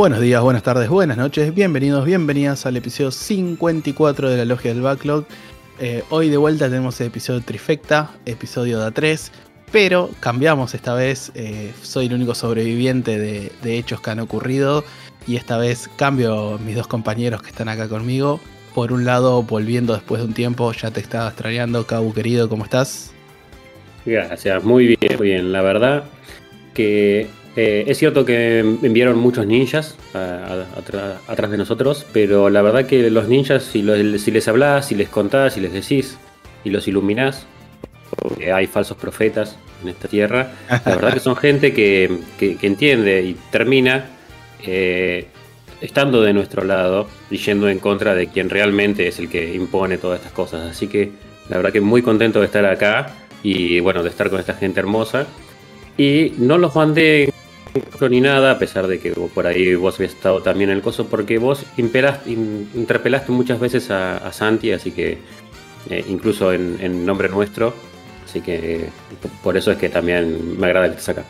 Buenos días, buenas tardes, buenas noches, bienvenidos, bienvenidas al episodio 54 de la Logia del Backlog. Eh, hoy de vuelta tenemos el episodio Trifecta, episodio de A3, pero cambiamos esta vez. eh, soy el único sobreviviente de, de hechos que han ocurrido y esta vez cambio mis dos compañeros que están acá conmigo. Por un lado, volviendo después de un tiempo, ya te estaba extrañando, Cabu querido, ¿cómo estás? Gracias, muy bien, muy bien. La verdad que eh, es cierto que enviaron muchos ninjas a- a- atra- atrás de nosotros, pero la verdad que los ninjas, si, los- si les hablas, si les contás, si les decís y los iluminás, porque hay falsos profetas en esta tierra, la verdad que son gente que, que- que entiende y termina eh, estando de nuestro lado y yendo en contra de quien realmente es el que impone todas estas cosas. Así que la verdad que muy contento de estar acá y bueno, de estar con esta gente hermosa. Y no los mandé ni nada, a pesar de que por ahí vos habías estado también en el coso, porque vos interpelaste muchas veces a, Santi, así que eh, incluso en, nombre nuestro, así que por eso es que también me agrada que estés acá.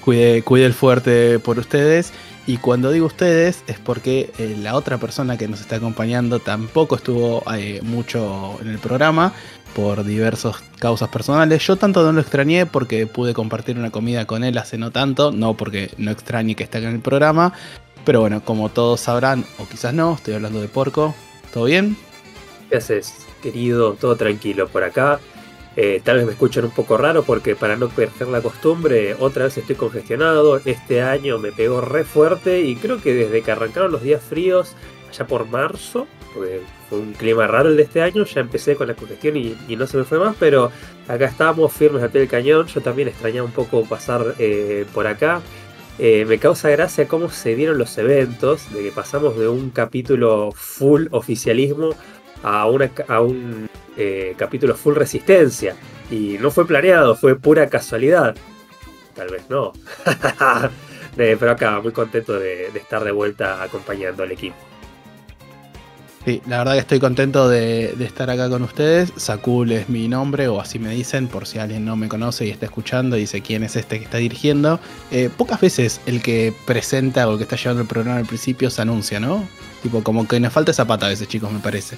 Cuide, cuide el fuerte por ustedes. Y cuando digo ustedes es porque eh, la otra persona que nos está acompañando tampoco estuvo eh, mucho en el programa por diversas causas personales. Yo tanto no lo extrañé porque pude compartir una comida con él hace no tanto, no porque no extrañe que esté en el programa. Pero bueno, como todos sabrán, o quizás no, estoy hablando de Porco. ¿Todo bien? ¿Qué haces, querido? Todo tranquilo por acá. Eh, tal vez me escuchen un poco raro porque para no perder la costumbre, otra vez estoy congestionado. Este año me pegó re fuerte y creo que desde que arrancaron los días fríos, allá por marzo, porque fue un clima raro el de este año, ya empecé con la congestión y, no se me fue más, pero acá estábamos firmes al pie del cañón. Yo también extrañaba un poco pasar eh, por acá. Eh, me causa gracia cómo se dieron los eventos, de que pasamos de un capítulo full oficialismo a, un eh, capítulo full resistencia. Y no fue planeado, fue pura casualidad. Tal vez no. Pero acá, muy contento de estar de vuelta acompañando al equipo. Sí, la verdad que estoy contento de, de estar acá con ustedes. Sakul es mi nombre, o así me dicen, por si alguien no me conoce y está escuchando y dice quién es este que está dirigiendo. Eh, pocas veces el que presenta o el que está llevando el programa al principio se anuncia, ¿no? Tipo, como que nos falta esa pata a veces, chicos, me parece.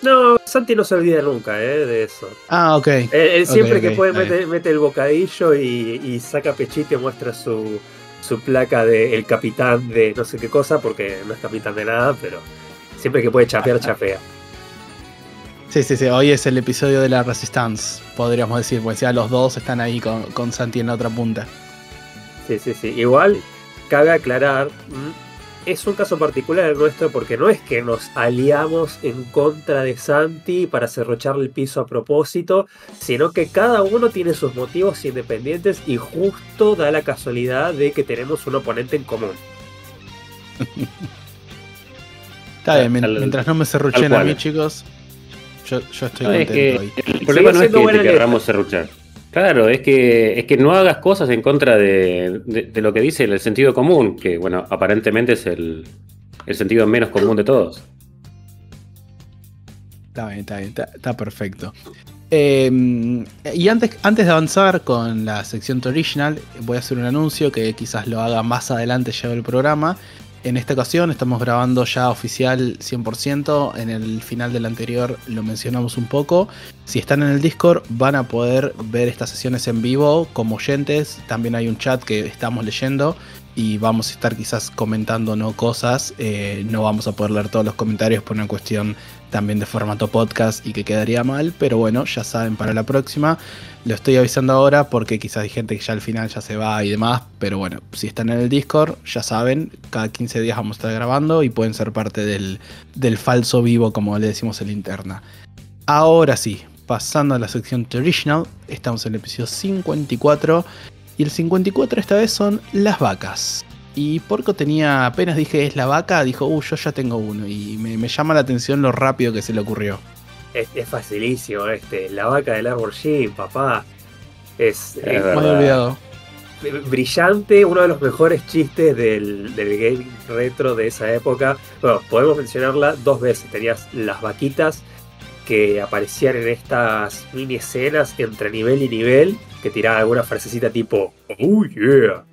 No, Santi no se olvida nunca eh, de eso. Ah, ok. Él, él siempre que puede mete el bocadillo y, y saca pechito y muestra su, su placa de el capitán de no sé qué cosa, porque no es capitán de nada, pero siempre que puede chapear, chapea. Sí, sí, sí. Hoy es el episodio de la Resistance, podríamos decir, porque ya los dos están ahí con, con Santi en la otra punta. Sí, sí, sí. Igual, cabe aclarar, mm, es un caso particular el nuestro porque no es que nos aliamos en contra de Santi para cerrocharle el piso a propósito, sino que cada uno tiene sus motivos independientes y justo da la casualidad de que tenemos un oponente en común. Está bien, mientras no me cerruchen a mí, chicos, yo, yo estoy No, es contento que hoy. el problema no es que te querramos serruchar. Claro, es que, es que no hagas cosas en contra de, de- de lo que dice el sentido común, que bueno, aparentemente es el, el sentido menos común de todos. Está bien, está bien, está, está perfecto. Eh, y antes, antes de avanzar con la sección original, voy a hacer un anuncio que quizás lo haga más adelante ya el programa. En esta ocasión estamos grabando ya oficial 100%. En el final del anterior lo mencionamos un poco. Si están en el Discord van a poder ver estas sesiones en vivo como oyentes. También hay un chat que estamos leyendo y vamos a estar quizás comentando no cosas. Eh, no vamos a poder leer todos los comentarios por una cuestión también de formato podcast y que quedaría mal, pero bueno, ya saben para la próxima. Lo estoy avisando ahora porque quizás hay gente que ya al final ya se va y demás, pero bueno, si están en el Discord, ya saben, cada 15 días vamos a estar grabando y pueden ser parte del, del falso vivo, como le decimos en la interna. Ahora sí, pasando a la sección traditional. Estamos en el episodio 54. Y el 54 esta vez son las vacas. Y Porco tenía, apenas dije es la vaca, dijo, uh, yo ya tengo uno. Y me, me llama la atención lo rápido que se le ocurrió. Es, es facilísimo este. La vaca del árbol Jim, papá. Es, Es. Me olvidado. brillante, uno de los mejores chistes del, del gaming retro de esa época. Bueno, podemos mencionarla dos veces. Tenías las vaquitas que aparecían en estas mini escenas entre nivel y nivel, que tiraban alguna frasecita tipo, oh yeah.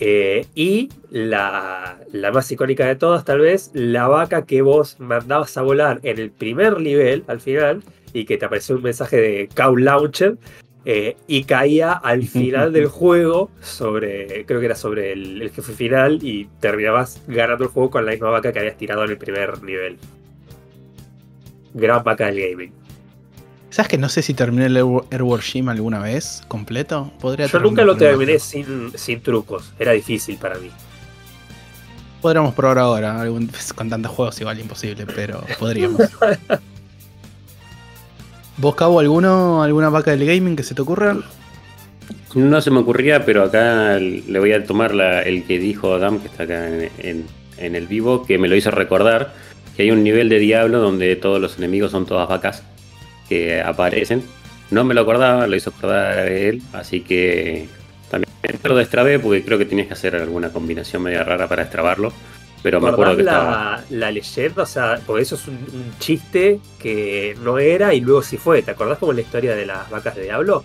Eh, y la, la más icónica de todas, tal vez, la vaca que vos mandabas a volar en el primer nivel, al final, y que te apareció un mensaje de Cow Launcher, eh, y caía al final del juego sobre, creo que era sobre el, el jefe final, y terminabas ganando el juego con la misma vaca que habías tirado en el primer nivel. Gran vaca del gaming. ¿Sabes que no sé si terminé el Air- Gym alguna vez completo? Podría Yo nunca lo terminé sin, sin trucos, era difícil para mí. Podríamos probar ahora, algún- con tantos juegos igual imposible, pero podríamos. ¿Vos, Cabo, alguno, alguna vaca del gaming que se te ocurra? No se me ocurría, pero acá le voy a tomar la- el que dijo Adam, que está acá en, en- en el vivo, que me lo hizo recordar, que hay un nivel de Diablo donde todos los enemigos son todas vacas que aparecen. No me lo acordaba, lo hizo acordar él, así que también lo destrabé porque creo que tenías que hacer alguna combinación media rara para destrabarlo. Pero me acuerdo que estaba... la, la leyenda? O sea, porque eso es un, un chiste que no era y luego sí fue. ¿Te acordás como la historia de las vacas de Diablo?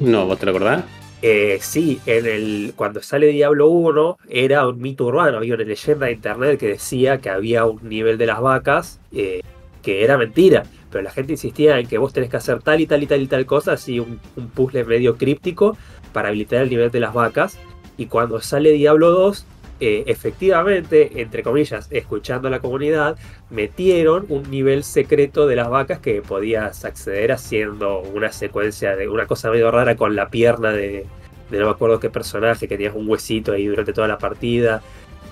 No, ¿vos te lo acordás? Eh, sí, en el, cuando sale Diablo 1 era un mito urbano, había una leyenda de internet que decía que había un nivel de las vacas eh, que era mentira, pero la gente insistía en que vos tenés que hacer tal y tal y tal y tal cosa, así un, puzzle medio críptico para habilitar el nivel de las vacas. Y cuando sale Diablo 2, eh, efectivamente, entre comillas, escuchando a la comunidad, metieron un nivel secreto de las vacas que podías acceder haciendo una secuencia de una cosa medio rara con la pierna de, de no me acuerdo qué personaje, que tenías un huesito ahí durante toda la partida.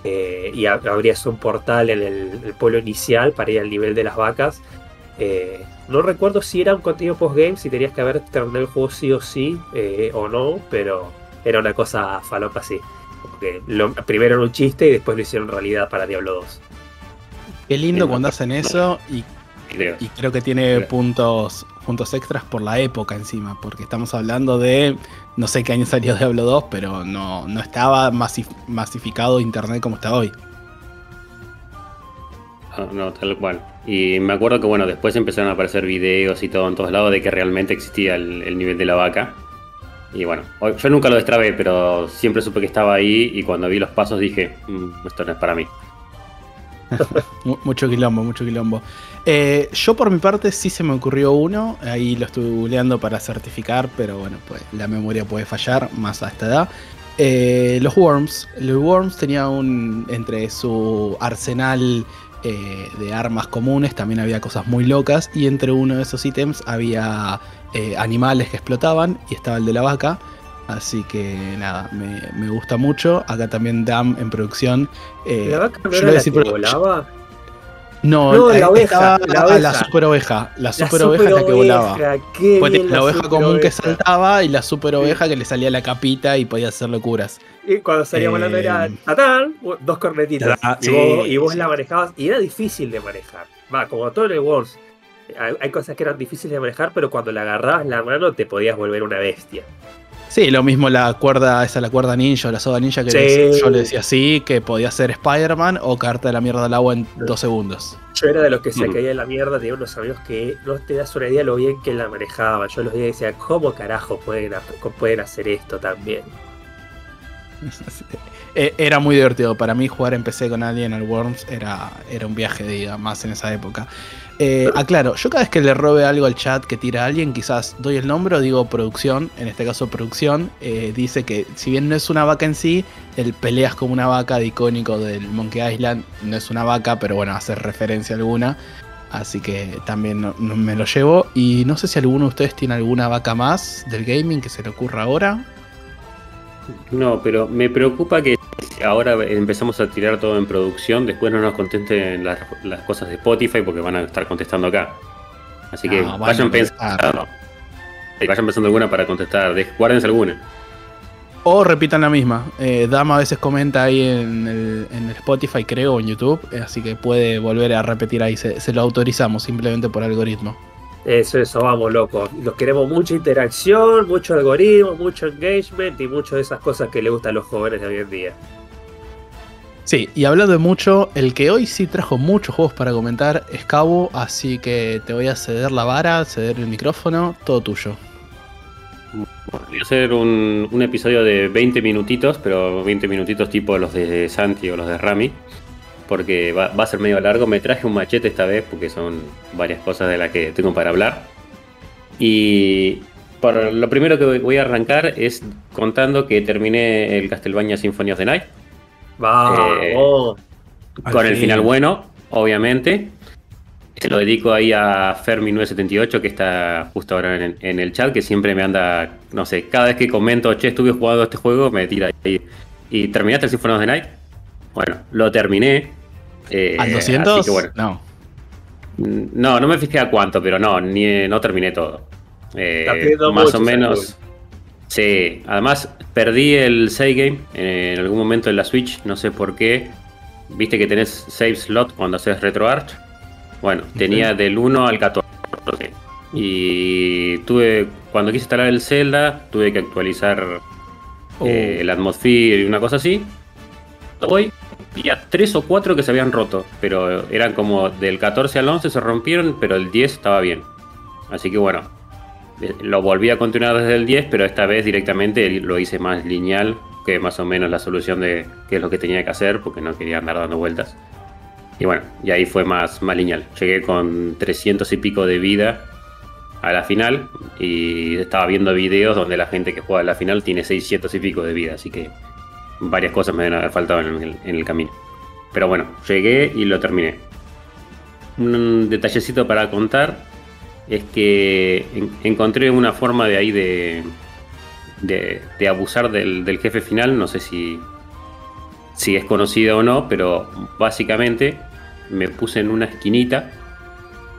eh, y ab- abrías un portal en el pueblo inicial para ir al nivel de las vacas. Eh, no recuerdo si era un contenido postgame, si tenías que haber terminado el juego sí o sí eh, o no, pero era una cosa falopa así. Como que lo- primero era un chiste y después lo hicieron realidad para Diablo 2. Qué lindo Sí, cuando hacen no. eso y, Creo. y creo que tiene puntos, puntos extras por la época encima, porque estamos hablando de, no sé qué año salió Diablo 2, pero no, no estaba masif- masificado internet como está hoy. No, no, tal cual. Y me acuerdo que bueno, después empezaron a aparecer videos y todo en todos lados de que realmente existía el, el nivel de la vaca. Y bueno, yo nunca lo destrabé, pero siempre supe que estaba ahí y cuando vi los pasos dije, "Mm, esto no es para mí. Mu- Mucho quilombo, mucho quilombo. Eh, yo por mi parte sí se me ocurrió uno, ahí lo estuve googleando para certificar, pero bueno, pues la memoria puede fallar más a esta edad. Eh, los Worms. Los Worms tenía un. entre su arsenal eh, de armas comunes también había cosas muy locas. Y entre uno de esos ítems había eh, animales que explotaban. Y estaba el de la vaca. Así que nada, me, me gusta mucho. Acá también Dam en producción. eh, ¿La vaca no era la que volaba? No, No, eh, la oveja, la la, super oveja. La La super oveja es la que volaba. la oveja común que saltaba y la super oveja que le salía la capita y podía hacer locuras. Y cuando salía Eh, volando era tatán, dos cornetitas. ta- y, sí, vos, y vos sí. la manejabas. Y era difícil de manejar. Va, como todo en el Worms. Hay, hay cosas que eran difíciles de manejar, pero cuando la agarrabas en la mano te podías volver una bestia. Sí, lo mismo la cuerda, esa la cuerda ninja o la soga ninja que Sí. le- yo le decía así, que podía ser Spider-Man o caerte de la mierda al agua en dos segundos. Yo era de los que se Mm. caía en la mierda, tenía unos amigos que no te das una idea lo bien que la manejaban. Yo los veía y decía, ¿cómo carajo pueden, pueden hacer esto también? Eh, Era muy divertido. Para mí jugar en PC con alguien al Worms era, era un viaje de ida, más en esa época. Eh, aclaro, yo cada vez que le robe algo al chat que tira a alguien, quizás doy el nombre o digo producción, en este caso producción, eh, dice que si bien no es una vaca en sí, el peleas como una vaca de icónico del Monkey Island, no es una vaca, pero bueno, hace referencia alguna. Así que también me lo llevo. Y no sé si alguno de ustedes tiene alguna vaca más del gaming que se le ocurra ahora. No, pero me preocupa que ahora empezamos a tirar todo en producción, después no nos contesten las, las cosas de Spotify porque van a estar contestando acá. Así que No, vayan pensando. Vayan pensando alguna para contestar. de- Guárdense alguna. O repitan la misma. Eh, Dama a veces comenta ahí en el, en el Spotify, creo, o en YouTube. eh, Así que puede volver a repetir ahí. Se, se lo autorizamos simplemente por algoritmo. Eso, eso, vamos, loco. Los queremos mucha interacción, mucho algoritmo, mucho engagement y muchas de esas cosas que le gustan a los jóvenes de hoy en día. Sí, y hablando de mucho, el que hoy sí trajo muchos juegos para comentar es Cabo. Así que te voy a ceder la vara, ceder el micrófono, todo tuyo. Voy a hacer un, un episodio de 20 minutitos, pero 20 minutitos tipo los de Santi o los de Rami. Porque va, va a ser medio largo. Me traje un machete esta vez porque son varias cosas de las que tengo para hablar. Y por lo primero que voy a arrancar es contando que terminé el Castlevania Symphony of the Night. Vamos. Con el fin. final bueno, obviamente. Se lo dedico ahí a Fermi978, que está justo ahora en, en el chat, que siempre me anda, no sé, cada vez que comento, che, estuve jugando este juego, me tira ahí. ¿Y terminaste el Symphony of the Night? Bueno, lo terminé. eh, ¿Al así 200? que bueno. No. No, no me fijé a cuánto, pero no, ni, no terminé todo. Eh, más mucho o menos. Sí, además perdí el save game eh, en algún momento en la Switch, no sé por qué. Viste que tenés save slot cuando haces RetroArch. Bueno, tenía del 1 al 14. Y tuve, cuando quise instalar el Zelda, tuve que actualizar Oh. eh, el Atmosphere y una cosa así. Hoy había 3 o 4 que se habían roto, pero eran como del 14 al 11 se rompieron, pero el 10 estaba bien. Así que bueno, eh, lo volví a continuar desde el 10, pero esta vez directamente lo hice más lineal, que más o menos la solución de qué es lo que tenía que hacer, porque no quería andar dando vueltas. Y bueno, y ahí fue más, más lineal. Llegué con 300 y pico de vida a la final y estaba viendo videos donde la gente que juega a la final tiene 600 y pico de vida, así que varias cosas me deben haber faltado en el, en el camino. Pero bueno, llegué y lo terminé. Un detallecito para contar es que en- encontré una forma de ahí de, de, abusar del, del jefe final, no sé si, si es conocida o no, pero básicamente me puse en una esquinita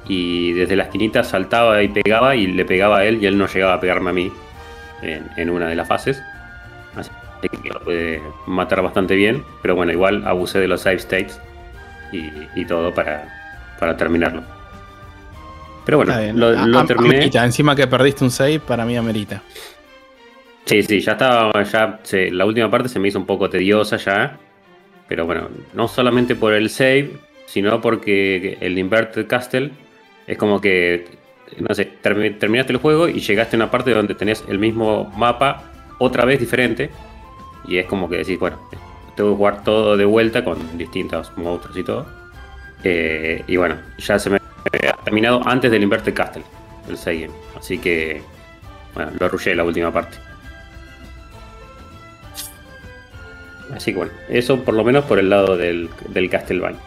y desde la esquinita saltaba y pegaba y le pegaba a él y él no llegaba a pegarme a mí en, en una de las fases. Así que lo pude matar bastante bien, pero bueno, igual abusé de los save states y, y todo para, para terminarlo. Pero bueno, lo, A- lo a- terminé. amerita. Encima que perdiste un save, para mí amerita. Sí, sí, ya estaba, ya la última parte se me hizo un poco tediosa ya, pero bueno, no solamente por el save, sino porque el Inverted Castle es como que, no sé, termi- terminaste el juego y llegaste a una parte donde tenés el mismo mapa otra vez diferente y es como que decís, bueno, tengo que jugar todo de vuelta con distintos monstruos y todo. Eh, y bueno, ya se me terminado antes del Inverted Castle, el game, así que, bueno, lo arrullé la última parte. Así que bueno, eso por lo menos por el lado del, del Castlevania.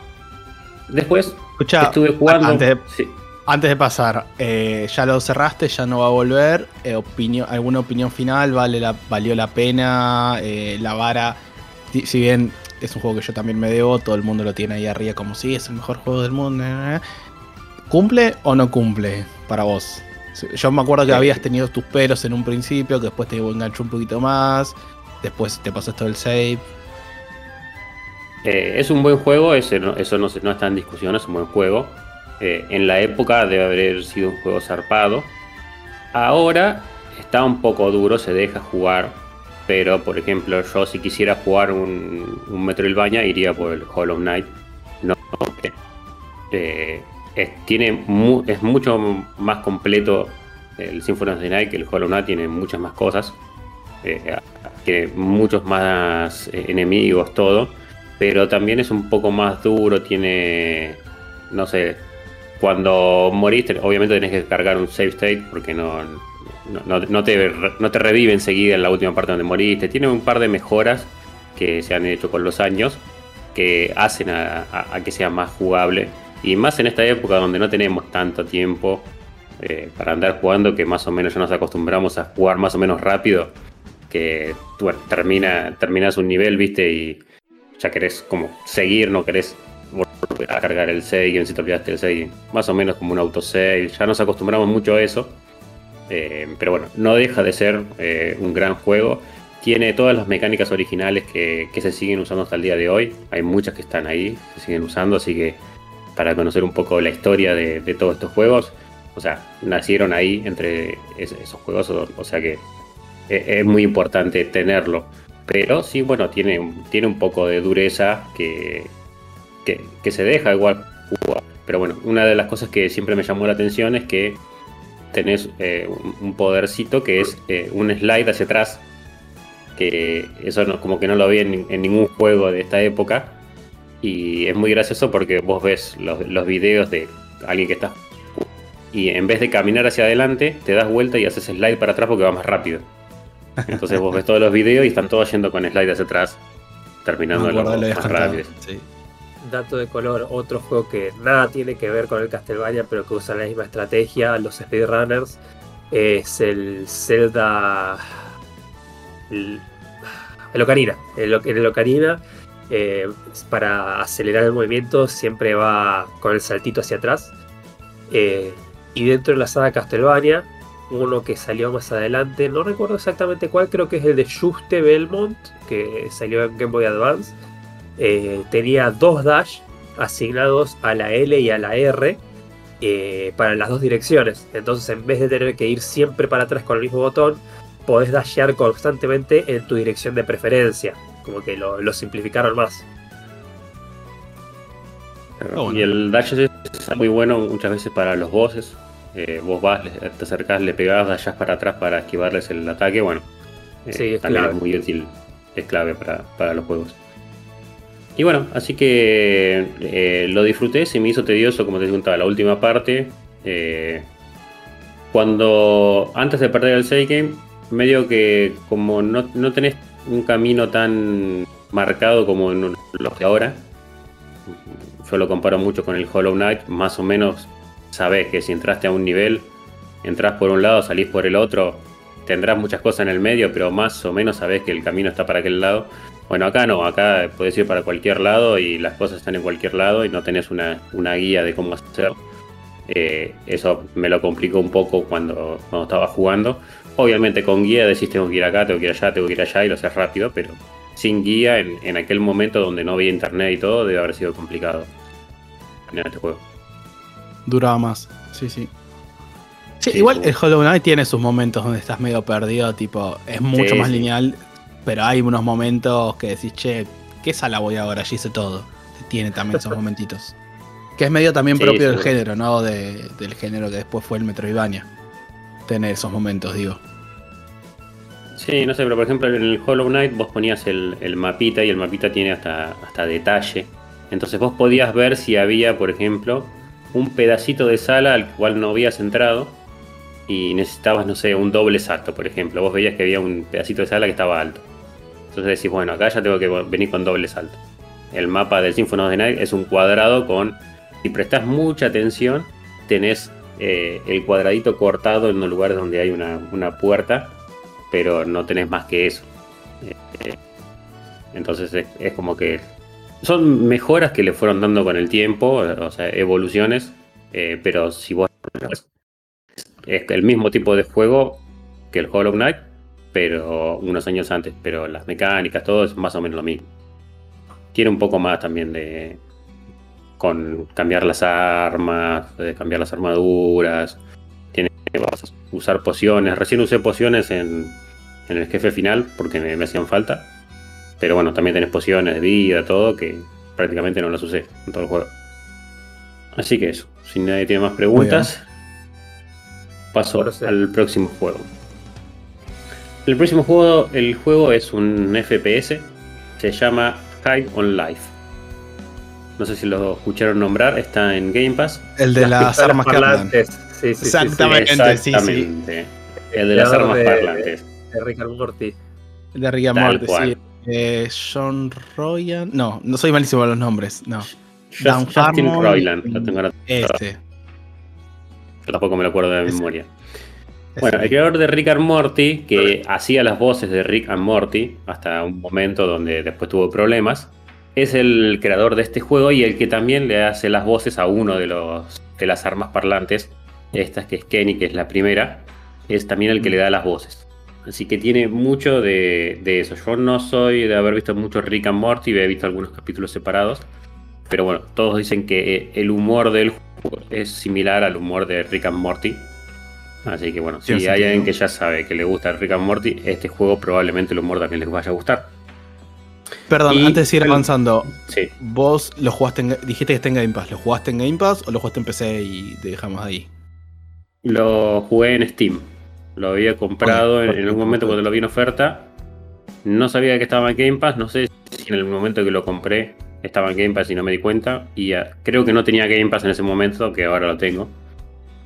Después Escucha, estuve jugando. antes de, sí. antes de pasar, eh, ya lo cerraste, ya no va a volver. Eh, opinión, ¿Alguna opinión final? ¿Vale la, ¿Valió la pena? Eh, la vara, si si bien es un juego que yo también me debo, todo el mundo lo tiene ahí arriba como si es el mejor juego del mundo. Eh, eh. ¿Cumple o no cumple para vos? Yo me acuerdo que Sí. habías tenido tus peros en un principio, que después te enganchó un poquito más, después te pasó esto del save. Eh, es un buen juego, no- eso no, está en discusión, es un buen juego. Eh, en la época debe haber sido un juego zarpado. Ahora está un poco duro, se deja jugar. Pero, por ejemplo, yo si quisiera jugar un, un Metroidvania iría por el Hollow Knight. No, eh, es, tiene mu- es mucho más completo el Symphony of the Night que el Hollow Knight, tiene muchas más cosas. Eh, tiene muchos más eh, enemigos, todo pero también es un poco más duro, tiene, no sé, cuando moriste, obviamente tenés que cargar un save state porque no, no, te, no te revive enseguida en la última parte donde moriste, tiene un par de mejoras que se han hecho con los años que hacen a que sea más jugable y más en esta época donde no tenemos tanto tiempo eh, para andar jugando que más o menos ya nos acostumbramos a jugar más o menos rápido que bueno, termina, terminas un nivel, viste, y ya querés como seguir, no querés a cargar el save si te olvidaste el save. Más o menos como un autosave. Ya nos acostumbramos mucho a eso. Eh, pero bueno, no deja de ser eh, un gran juego. Tiene todas las mecánicas originales que, se siguen usando hasta el día de hoy. Hay muchas que están ahí, se siguen usando, así que para conocer un poco la historia de, todos estos juegos, o sea, nacieron ahí entre esos juegos, o, sea que es, es, muy importante tenerlo. Pero sí, bueno, tiene, tiene un poco de dureza que, que, se deja igual jugar. Pero bueno, una de las cosas que siempre me llamó la atención es que tenés eh, un podercito que es eh, un slide hacia atrás. Que eso no, como que no lo vi en, ningún juego de esta época. Y es muy gracioso porque vos ves los, los videos de alguien que está. Y en vez de caminar hacia adelante, te das vuelta y haces slide para atrás porque va más rápido. Entonces vos ves todos los videos y están todos yendo con slide hacia atrás, terminando no, más rápido. Sí dato de color, otro juego que nada tiene que ver con el Castlevania, pero que usa la misma estrategia, los speedrunners, es el Zelda. El, Ocarina. El, el Ocarina, eh, para acelerar el movimiento, siempre va con el saltito hacia atrás. Eh, y dentro de la saga Castlevania, uno que salió más adelante, no recuerdo exactamente cuál, creo que es el de Juste Belmont, que salió en Game Boy Advance eh, tenía dos dash asignados a la L y a la R para las dos direcciones. Entonces, en vez de tener que ir siempre para atrás con el mismo botón, podés dashear constantemente en tu dirección de preferencia. Como que lo, simplificaron más. Y el dash es muy bueno muchas veces para los bosses. Eh, vos vas, te acercás, le pegás, dashás para atrás para esquivarles el ataque. Bueno, también es muy útil, es clave para los juegos. Y bueno, así que eh, lo disfruté, se me hizo tedioso, como te contaba, la última parte. Eh, cuando antes de perder el save game, medio que como no, tenés un camino tan marcado como en los de ahora, yo lo comparo mucho con el Hollow Knight, más o menos sabés que si entraste a un nivel, entras por un lado, salís por el otro, tendrás muchas cosas en el medio, pero más o menos sabés que el camino está para aquel lado. Bueno, acá no, acá puedes ir para cualquier lado y las cosas están en cualquier lado y no tenés una, guía de cómo hacer. Eh, eso me lo complicó un poco cuando, cuando estaba jugando. Obviamente con guía decís tengo que ir acá, tengo que ir allá, tengo que ir allá y lo haces rápido, pero sin guía en, aquel momento donde no había internet y todo debe haber sido complicado en este juego. Duraba más, sí, sí. Sí, igual el Hollow Knight tiene sus momentos donde estás medio perdido, tipo, es mucho más lineal pero hay unos momentos que decís, che, ¿qué sala voy ahora? Allí hice todo. Tiene también esos momentitos. Que es medio también propio del género, ¿no? del género que después fue el Metroidvania. Tener esos momentos, digo. Sí, no sé, pero por ejemplo en el Hollow Knight vos ponías el, mapita y el mapita tiene hasta, hasta detalle. Entonces vos podías ver si había, por ejemplo, un pedacito de sala al cual no habías entrado y necesitabas, no sé, un doble salto, por ejemplo. Vos veías que había un pedacito de sala que estaba alto. Entonces decís, bueno, acá ya tengo que venir con doble salto. El mapa del Symphony of the Night es un cuadrado con. Si prestas mucha atención, tenés eh, el cuadradito cortado en los lugares donde hay una, puerta, pero no tenés más que eso. Eh, eh, entonces es, como que. Son mejoras que le fueron dando con el tiempo, o sea, evoluciones, pero si vos. Es el mismo tipo de juego que el Hollow Knight, pero unos años antes, pero las mecánicas, todo es más o menos lo mismo. Tiene un poco más también de con cambiar las armas, de cambiar las armaduras, tiene que usar pociones. Recién usé pociones en, en el jefe final porque me, hacían falta. Pero bueno, también tenés pociones de vida, todo, que prácticamente no las usé en todo el juego. Así que eso, si nadie tiene más preguntas, paso al próximo juego. El próximo juego, el juego es un FPS, se llama High on Life. No sé si lo escucharon nombrar, está en Game Pass. El de las, armas parlantes. Sí, sí, exactamente, sí, Exactamente. El de las armas parlantes. De Rick and Morty. El de Rick and Morty, sí. Eh, John Royan. No, no soy malísimo con los nombres. No. Justin Roiland, lo tengo Este. Yo tampoco me lo acuerdo de memoria. Bueno, el creador de Rick and Morty, que hacía las voces de Rick and Morty hasta un momento donde después tuvo problemas, es el creador de este juego y el que también le hace las voces a uno de, los, de las armas parlantes, esta que es Kenny, que es la primera, es también el que le da las voces. Así que tiene mucho de, de eso. Yo no soy de haber visto mucho Rick and Morty, he visto algunos capítulos separados, pero bueno, todos dicen que el humor del juego es similar al humor de Rick and Morty. Así que bueno, si hay alguien que ya sabe que le gusta Rick and Morty, este juego probablemente el humor también les vaya a gustar. Perdón, antes de seguir avanzando, vos lo jugaste en, dijiste que está en Game Pass, ¿lo jugaste en Game Pass o lo jugaste en PC y te dejamos ahí? Lo jugué en Steam. Lo había comprado en, algún momento cuando lo vi en oferta. No sabía que estaba en Game Pass, no sé si en el momento que lo compré estaba en Game Pass y no me di cuenta. Y creo que no tenía Game Pass en ese momento, que ahora lo tengo.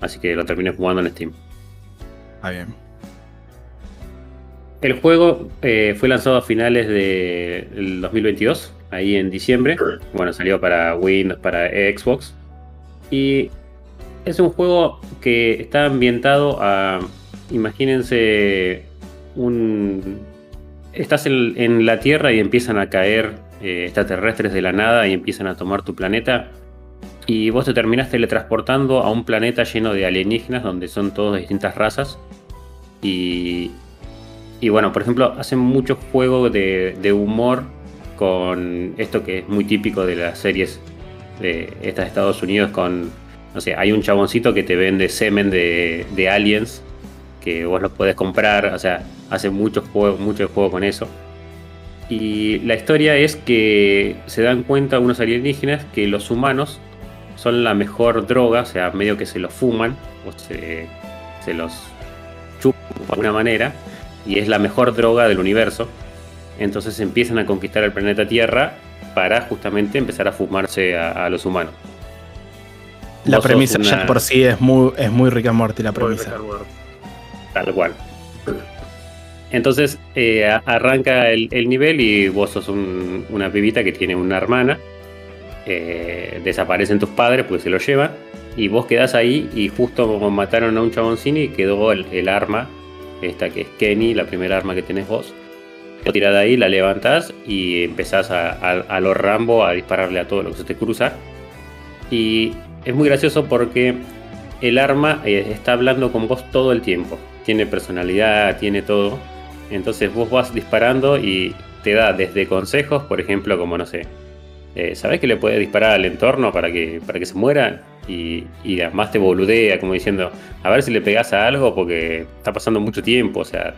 Así que lo terminé jugando en Steam. Ah, bien. El juego eh, fue lanzado a finales del 2022, ahí en diciembre. Bueno, salió para Windows, para Xbox. Y es un juego que está ambientado a. Imagínense un. Estás en, la Tierra y empiezan a caer eh, extraterrestres de la nada y empiezan a tomar tu planeta. Y vos te terminás teletransportando a un planeta lleno de alienígenas donde son todos de distintas razas. Y, y bueno, por ejemplo, hacen muchos juegos de, humor con esto que es muy típico de las series de estas Estados Unidos con, no sé, hay un chaboncito que te vende semen de, de aliens que vos los podés comprar, o sea, hace muchos juegos, mucho juego con eso. Y la historia es que se dan cuenta unos alienígenas que los humanos son la mejor droga, o sea, medio que se los fuman o se, los chupan de alguna manera, y es la mejor droga del universo. Entonces empiezan a conquistar el planeta Tierra para justamente empezar a fumarse a, los humanos. La premisa ya por sí es muy, es muy rica muerte la premisa. Tal cual. Entonces eh, arranca el, nivel y vos sos una pibita que tiene una hermana eh, desaparecen tus padres, pues se lo llevan, y vos quedás ahí y justo como mataron a un chaboncini y quedó el, arma, esta que es Kenny, la primera arma que tenés vos. Lo tirás de ahí, la levantás y empezás a, a, los Rambo a dispararle a todo lo que se te cruza. Y es muy gracioso porque el arma eh, está hablando con vos todo el tiempo. Tiene personalidad, tiene todo. Entonces vos vas disparando y te da desde consejos, por ejemplo, como no sé, eh, ¿sabés que le puede disparar al entorno para que, para que se muera? Y, además te boludea, como diciendo, a ver si le pegas a algo porque está pasando mucho tiempo, o sea,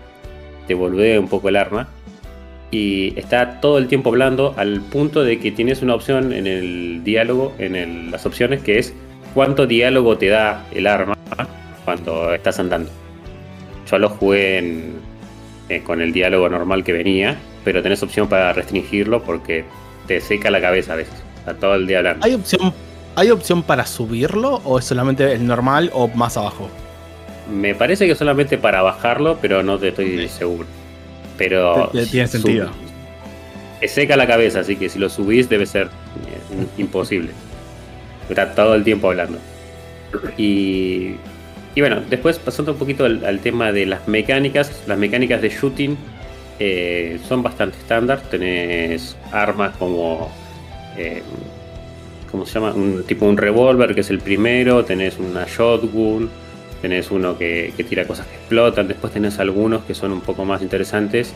te boludea un poco el arma. Y está todo el tiempo hablando al punto de que tienes una opción en el diálogo, en las opciones, que es cuánto diálogo te da el arma cuando estás andando. Yo lo jugué eh, con el diálogo normal que venía, pero tenés opción para restringirlo porque te seca la cabeza a veces. Está todo el día hablando. ¿Hay opción, ¿Hay opción para subirlo o es solamente el normal o más abajo? Me parece que solamente para bajarlo, pero no te estoy seguro. Pero. Tiene sentido. Te seca la cabeza, así que si lo subís debe ser eh, imposible. Está todo el tiempo hablando. Y, y bueno, después pasando un poquito al, tema de las mecánicas, las mecánicas de shooting eh, son bastante estándar. Tenés armas como. Eh, ¿Cómo se llama? Un tipo un revólver, que es el primero. Tenés una shotgun. Tenés uno que, tira cosas que explotan. Después tenés algunos que son un poco más interesantes.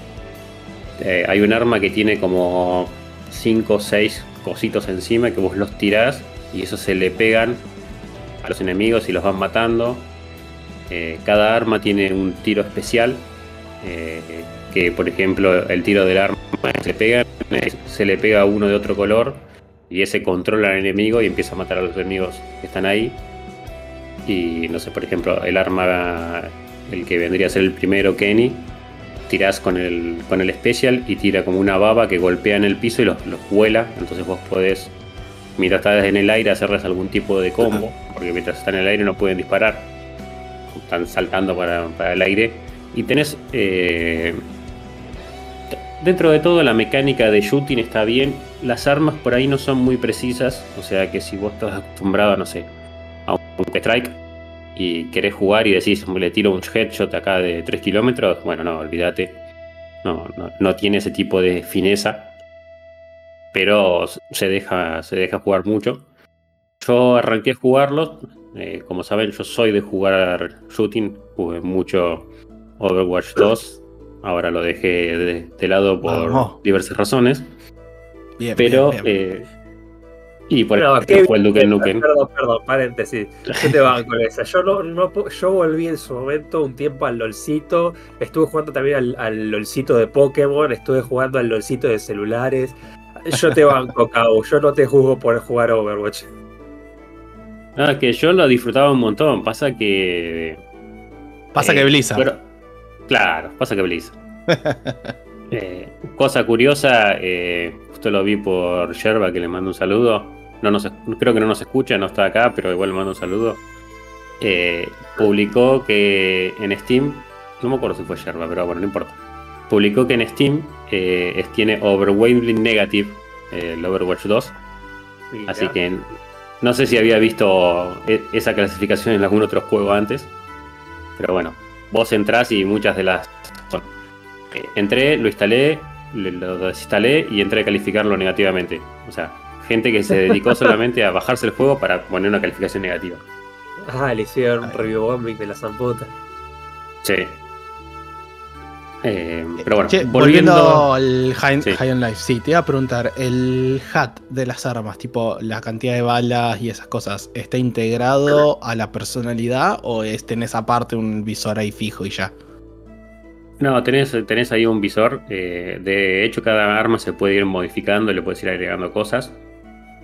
Eh, hay un arma que tiene como 5 o 6 cositos encima que vos los tirás y eso se le pegan a los enemigos y los van matando. cada arma tiene un tiro especial que por ejemplo el tiro del arma se pega, se le pega a uno de otro color y ese controla al enemigo y empieza a matar a los enemigos que están ahí. Y no sé, por ejemplo, el arma, el que vendría a ser el primero, Kenny, tirás con el, con el special y tira como una baba que golpea en el piso y los, vuela. Entonces vos podés, mientras estás en el aire, hacerles algún tipo de combo, porque mientras están en el aire no pueden disparar. Están saltando para, para el aire. Y tenés eh, Dentro de todo la mecánica de shooting está bien, las armas por ahí no son muy precisas, o sea que si vos estás acostumbrado, no sé, a un strike y querés jugar y decís, le tiro un headshot acá de 3 kilómetros, bueno, no, olvídate, no, no, tiene ese tipo de fineza. pero se deja, se deja jugar mucho. Yo arranqué a jugarlo, eh, como saben, yo soy de jugar shooting, jugué mucho Overwatch 2, ahora lo dejé de, lado por diversas razones. Bien, pero bien, bien. eh, y por No, fue el bien, Nukem. Perdón, perdón, paréntesis. Yo te van con esa. Yo, no, no yo volví en su momento un tiempo al LOLcito. Estuve jugando también al, al LOLcito de Pokémon. Estuve jugando al LOLcito de celulares. Yo te banco, Cabo. Yo no te juzgo por jugar Overwatch. Ah, que yo lo disfrutaba un montón. Pasa que. Pasa eh, que Blizzard. pero- claro, pasa que Blizzard. Eh, cosa curiosa, eh, justo lo vi por Yerba que le mando un saludo. No nos, creo que no nos escucha, no está acá, pero igual le mando un saludo. Eh, publicó que en Steam, no me acuerdo si fue Yerba, pero bueno, no importa. Publicó que en Steam eh, es- tiene Overwhelming Negative eh, el Overwatch 2. Mira. Así que no sé si había visto esa clasificación en algún otro juego antes. Pero bueno, vos entrás y muchas de las. son- eh, entré, lo instalé, lo desinstalé y entré a calificarlo negativamente. O sea, gente que se dedicó solamente a bajarse el juego para poner una calificación negativa. Ah, le hicieron un review bombing de la zamputa. Sí. Eh, pero bueno, Che, volviendo. volviendo al High, Sí. High on Life, sí, te iba a preguntar, el HAT de las armas, tipo la cantidad de balas y esas cosas, ¿está integrado a la personalidad o es, tenés aparte un visor ahí fijo y ya? No, tenés, tenés ahí un visor. eh, de hecho, cada arma se puede ir modificando, le puedes ir agregando cosas.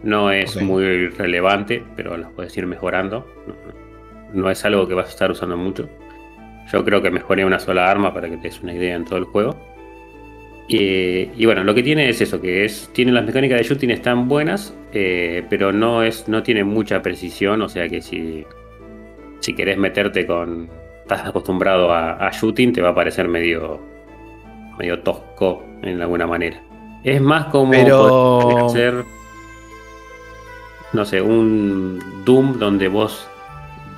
No es muy relevante, pero las puedes ir mejorando. No es algo que vas a estar usando mucho. Yo creo que mejoré una sola arma para que te des una idea en todo el juego. Y, y bueno, lo que tiene es eso, que es tiene las mecánicas de shooting están buenas, eh, pero no es no tiene mucha precisión, o sea que si si querés meterte con estás acostumbrado a, a shooting te va a parecer medio medio tosco en alguna manera. Es más como Pero- hacer no sé, un Doom donde vos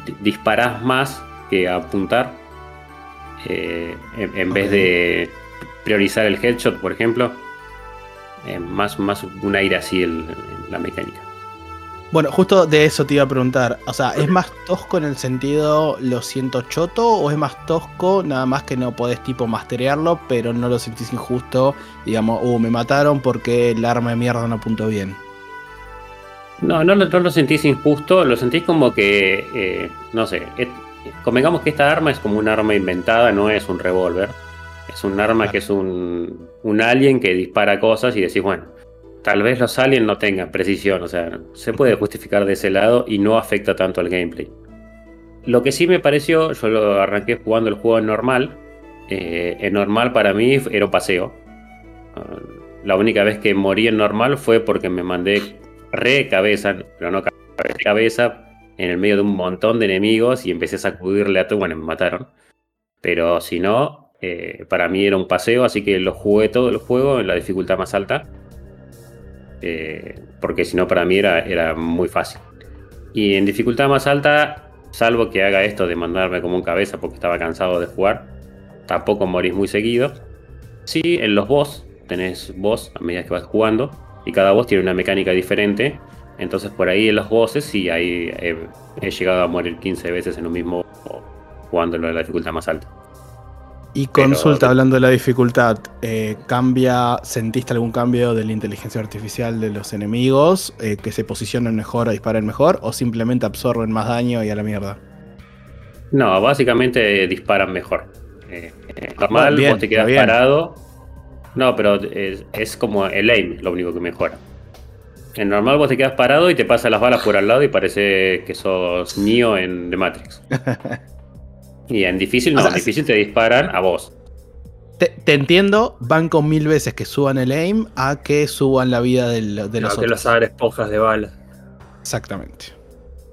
di- disparás más que apuntar eh, en, en vez de priorizar el headshot, por ejemplo. Eh, más, más un aire así el- la mecánica. Bueno, justo de eso te iba a preguntar, o sea, ¿es más tosco en el sentido lo siento choto o es más tosco nada más que no podés tipo masterearlo, pero no lo sentís injusto, digamos, uh, me mataron porque el arma de mierda no apuntó bien? No, no, lo- no lo sentís injusto, lo sentís como que, eh, no sé, convengamos que esta arma es como un arma inventada, no es un revólver. Es un arma Claro. que es un, un alien que dispara cosas y decís, bueno, tal vez los aliens no tengan precisión, o sea, se puede justificar de ese lado y no afecta tanto al gameplay. Lo que sí me pareció, yo lo arranqué jugando el juego en normal. eh, en normal para mí era un paseo. Ah, La única vez que morí en normal fue porque me mandé re cabeza, pero no cabeza, en el medio de un montón de enemigos y empecé a sacudirle a todo. Bueno, me mataron. Pero si no, eh, para mí era un paseo, así que lo jugué todo el juego en la dificultad más alta. Eh, porque si no, para mí era, era muy fácil. Y en dificultad más alta, salvo que haga esto de mandarme como un cabeza porque estaba cansado de jugar, tampoco morís muy seguido. Sí, en los boss, tenés boss a medida que vas jugando, y cada boss tiene una mecánica diferente. Entonces por ahí en los bosses sí, ahí he, he llegado a morir 15 veces en un mismo jugándolo en la dificultad más alta. Y Pero- consulta, hablando de la dificultad, eh, ¿cambia, sentiste algún cambio de la inteligencia artificial de los enemigos? eh, ¿Que se posicionen mejor o disparen mejor? ¿O simplemente absorben más daño y a la mierda? No, básicamente disparan mejor. Eh, eh, normal, bien, vos te quedas parado. No, pero es, es como el aim lo único que mejora. En normal vos te quedas parado y te pasan las balas por al lado y parece que sos Neo en The Matrix. Y en difícil no, O sea, en difícil te disparan a vos. Te, te entiendo, van con mil veces que suban el aim a que suban la vida del- de los No, que otros. los hagan esponjas de bala. Exactamente.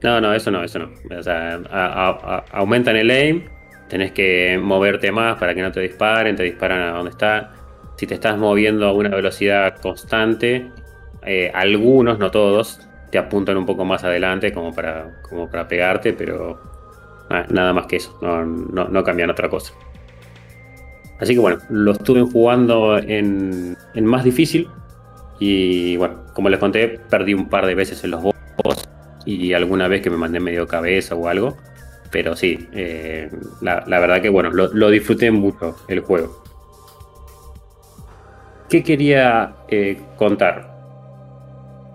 No, no, eso no, eso no. O sea, a- a- a- aumentan el aim, tenés que moverte más para que no te disparen, te disparan a donde está. Si te estás moviendo a una velocidad constante, eh, algunos, no todos, te apuntan un poco más adelante como para, como para pegarte, pero na- nada más que eso, no, no, no cambian otra cosa. Así que bueno, lo estuve jugando en, en más difícil. Y bueno, como les conté, perdí un par de veces en los boss y alguna vez que me mandé medio cabeza o algo. Pero sí, eh, la, verdad que bueno, lo, disfruté mucho el juego. ¿Qué quería eh, contar?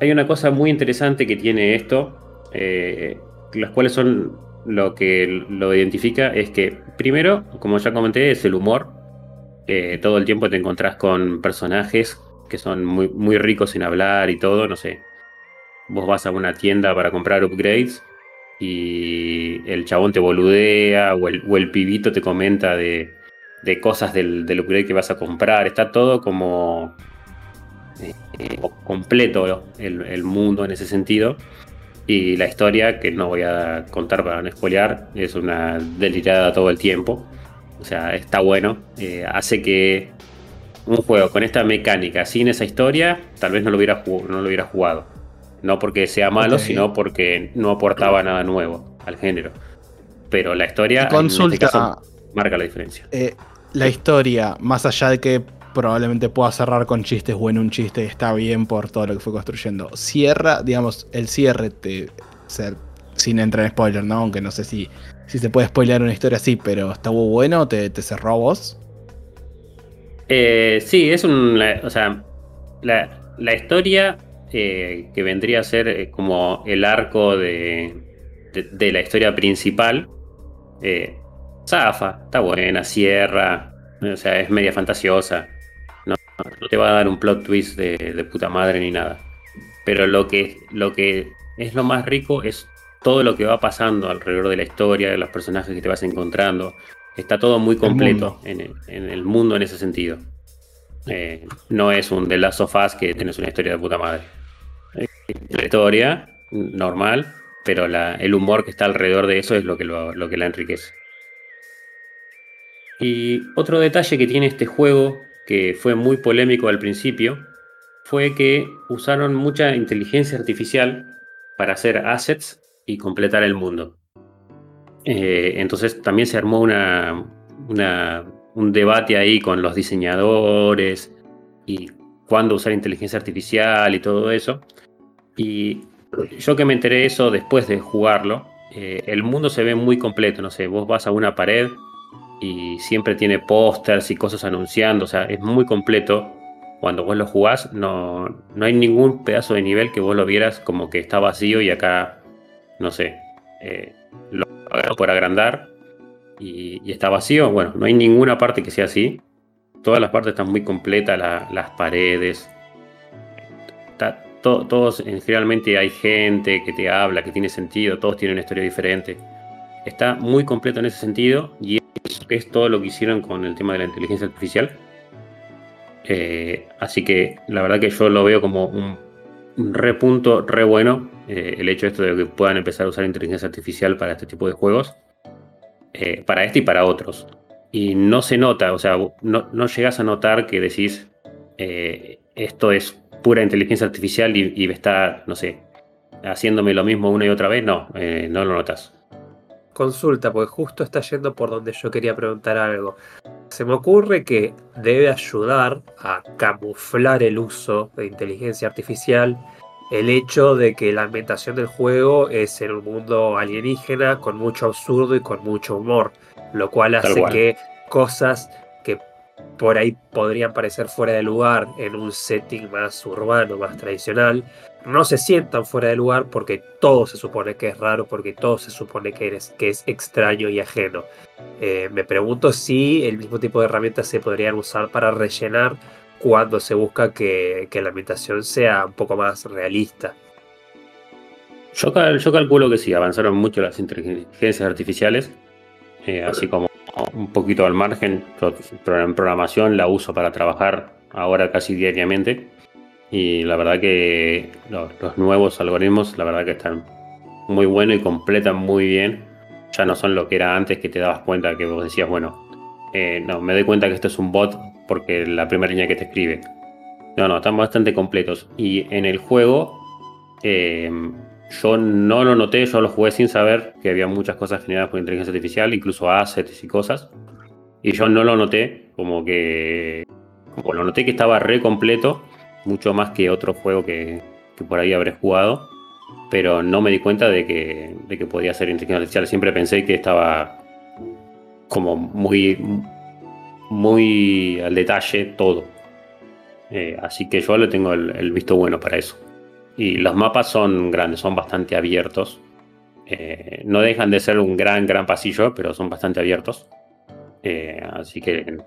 Hay una cosa muy interesante que tiene esto, eh, las cuales son lo que lo identifica, es que primero, como ya comenté, es el humor. todo el tiempo te encontrás con personajes que son muy, muy ricos en hablar y todo, no sé. Vos vas a una tienda para comprar upgrades y el chabón te boludea o el, pibito te comenta de, cosas del, upgrade que vas a comprar. Está todo como eh, completo el, mundo en ese sentido. Y la historia, que no voy a contar para no spoilear, es una delirada todo el tiempo. O sea, está bueno. Eh, hace que un juego con esta mecánica, sin esa historia, tal vez no lo hubiera, no lo hubiera jugado. No porque sea malo, sino porque no aportaba nada nuevo al género. Pero la historia Consulta, marca la diferencia. Eh, la historia, más allá de que probablemente pueda cerrar con chistes o en un chiste, está bien por todo lo que fue construyendo. Cierra, digamos, el cierre, te, ser, sin entrar en spoiler, ¿no? Aunque no sé si, si se puede spoilear una historia así, pero ¿está bueno? ¿Te, te cerró vos? Eh, sí, es un. O sea, la, historia eh, que vendría a ser eh, como el arco de, de, la historia principal. zafa, está buena, cierra. O sea, es media fantasiosa. No, te va a dar un plot twist de, puta madre ni nada. Pero lo que, lo que es lo más rico es todo lo que va pasando alrededor de la historia, de los personajes que te vas encontrando. Está todo muy completo en el, mundo en ese sentido. Eh, no es un The Last of Us que tienes una historia de puta madre. La historia, normal, pero el humor que está alrededor de eso es lo que, lo, que la enriquece. Y otro detalle que tiene este juego, que fue muy polémico al principio, fue que usaron mucha inteligencia artificial para hacer assets y completar el mundo. Eh, entonces también se armó una, un debate ahí con los diseñadores y cuándo usar inteligencia artificial y todo eso. Y yo que me enteré eso después de jugarlo, eh, el mundo se ve muy completo, no sé, vos vas a una pared y siempre tiene pósters y cosas anunciando, o sea, es muy completo. Cuando vos lo jugás, no, no hay ningún pedazo de nivel que vos lo vieras como que está vacío y acá, no sé, eh, lo por agrandar y, está vacío. Bueno, no hay ninguna parte que sea así. Todas las partes están muy completas, las paredes. todos, generalmente hay gente que te habla, que tiene sentido, todos tienen una historia diferente. Está muy completo en ese sentido y es, todo lo que hicieron con el tema de la inteligencia artificial. Eh, así que la verdad que yo lo veo como un, repunto re bueno eh, el hecho de esto de que puedan empezar a usar inteligencia artificial para este tipo de juegos. Eh, para este y para otros. Y no se nota, o sea, no, no llegas a notar que decís, eh, esto es pura inteligencia artificial y, está, no sé, haciéndome lo mismo una y otra vez, no, eh, no lo notas. Consulta, porque justo está yendo por donde yo quería preguntar algo. Se me ocurre que debe ayudar a camuflar el uso de inteligencia artificial el hecho de que la ambientación del juego es en un mundo alienígena con mucho absurdo y con mucho humor, lo cual hace que cosas por ahí podrían parecer fuera de lugar en un setting más urbano, más tradicional, no se sientan fuera de lugar porque todo se supone que es raro, porque todo se supone que, que es extraño y ajeno. Eh, me pregunto si el mismo tipo de herramientas se podrían usar para rellenar cuando se busca que, la ambientación sea un poco más realista. Yo, yo, calculo que sí, avanzaron mucho las inteligencias artificiales, eh, así como un poquito al margen. en programación la uso para trabajar ahora casi diariamente. Y la verdad que los, nuevos algoritmos, la verdad que están muy buenos y completan muy bien. Ya no son lo que era antes, que te dabas cuenta que vos decías, bueno, eh, no, me doy cuenta que esto es un bot porque la primera línea que te escribe. No, no, están bastante completos. Y en el juego, eh, yo no lo noté, yo lo jugué sin saber que había muchas cosas generadas por inteligencia artificial, incluso assets y cosas. Y yo no lo noté, como que. Como lo noté que estaba re completo. mucho más que otro juego que, que por ahí habré jugado, pero no me di cuenta de que, de que podía ser inteligencia artificial. Siempre pensé que estaba como muy, muy al detalle todo. Eh, así que yo le tengo el, el visto bueno para eso. Y los mapas son grandes, son bastante abiertos. Eh, no dejan de ser un gran, gran pasillo, pero son bastante abiertos. Eh, así que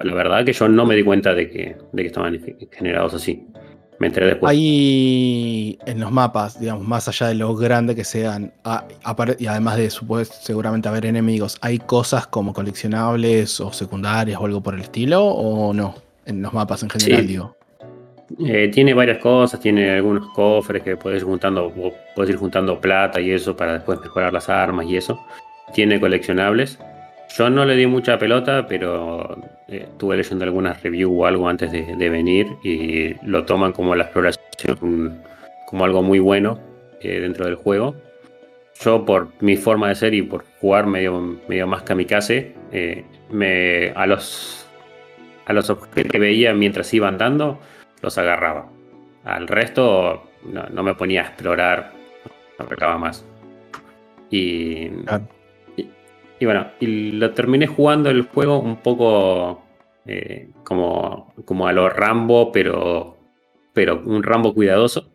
la verdad que yo no me di cuenta de que, de que estaban generados así. Me enteré después. Hay en los mapas, digamos, más allá de lo grande que sean, y además de supuesto seguramente haber enemigos, ¿hay cosas como coleccionables o secundarias o algo por el estilo? ¿O no? En los mapas en general, Sí. digo. Eh, tiene varias cosas, tiene algunos cofres que puedes ir juntando, puedes ir juntando plata y eso para después mejorar las armas y eso. Tiene coleccionables. Yo no le di mucha pelota, pero eh, estuve leyendo algunas reviews o algo antes de, venir y lo toman como la exploración, como algo muy bueno eh, dentro del juego. Yo por mi forma de ser y por jugar medio, medio más kamikaze, eh, me, a los a los objetos que veía mientras iba andando, los agarraba. Al resto no, no me ponía a explorar, no arrancaba más. Y, Claro. y, y bueno, y lo terminé jugando el juego un poco eh, como, como a lo Rambo, pero, pero un Rambo cuidadoso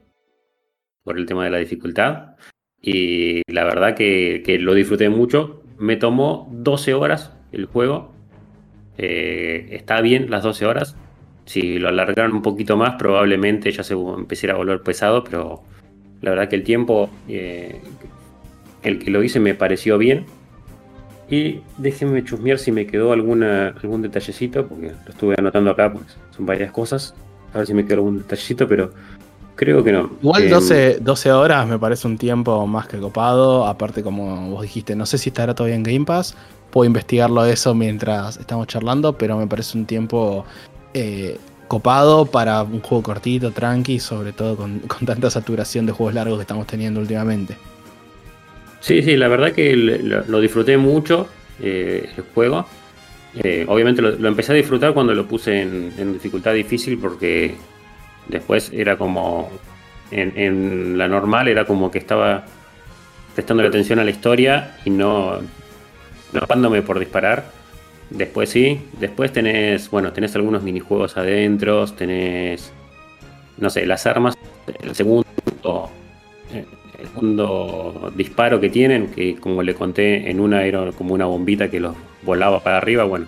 por el tema de la dificultad. Y la verdad que, que lo disfruté mucho. Me tomó 12 horas el juego. Eh, está bien las 12 horas. Si lo alargaron un poquito más, probablemente ya se empezara a volver pesado, pero la verdad que el tiempo, eh, el que lo hice me pareció bien. Y déjenme chusmear si me quedó alguna, algún detallecito, porque lo estuve anotando acá, pues son varias cosas. A ver si me quedó algún detallecito, pero creo que no. Igual Em, 12, 12 horas me parece un tiempo más que copado. Aparte, como vos dijiste, no sé si estará todavía en Game Pass. Puedo investigarlo eso mientras estamos charlando, pero me parece un tiempo eh, copado para un juego cortito, tranqui, sobre todo con, con tanta saturación de juegos largos que estamos teniendo últimamente. Sí, sí, la verdad que lo, disfruté mucho eh, el juego. Eh, obviamente lo, empecé a disfrutar cuando lo puse en, dificultad difícil porque después era como en, la normal era como que estaba prestando atención a la historia y no no por disparar. Después sí, después tenés, bueno, tenés algunos minijuegos adentro, tenés, no sé, las armas, el segundo, eh, el segundo disparo que tienen, que como le conté, en una era como una bombita que los volaba para arriba, bueno,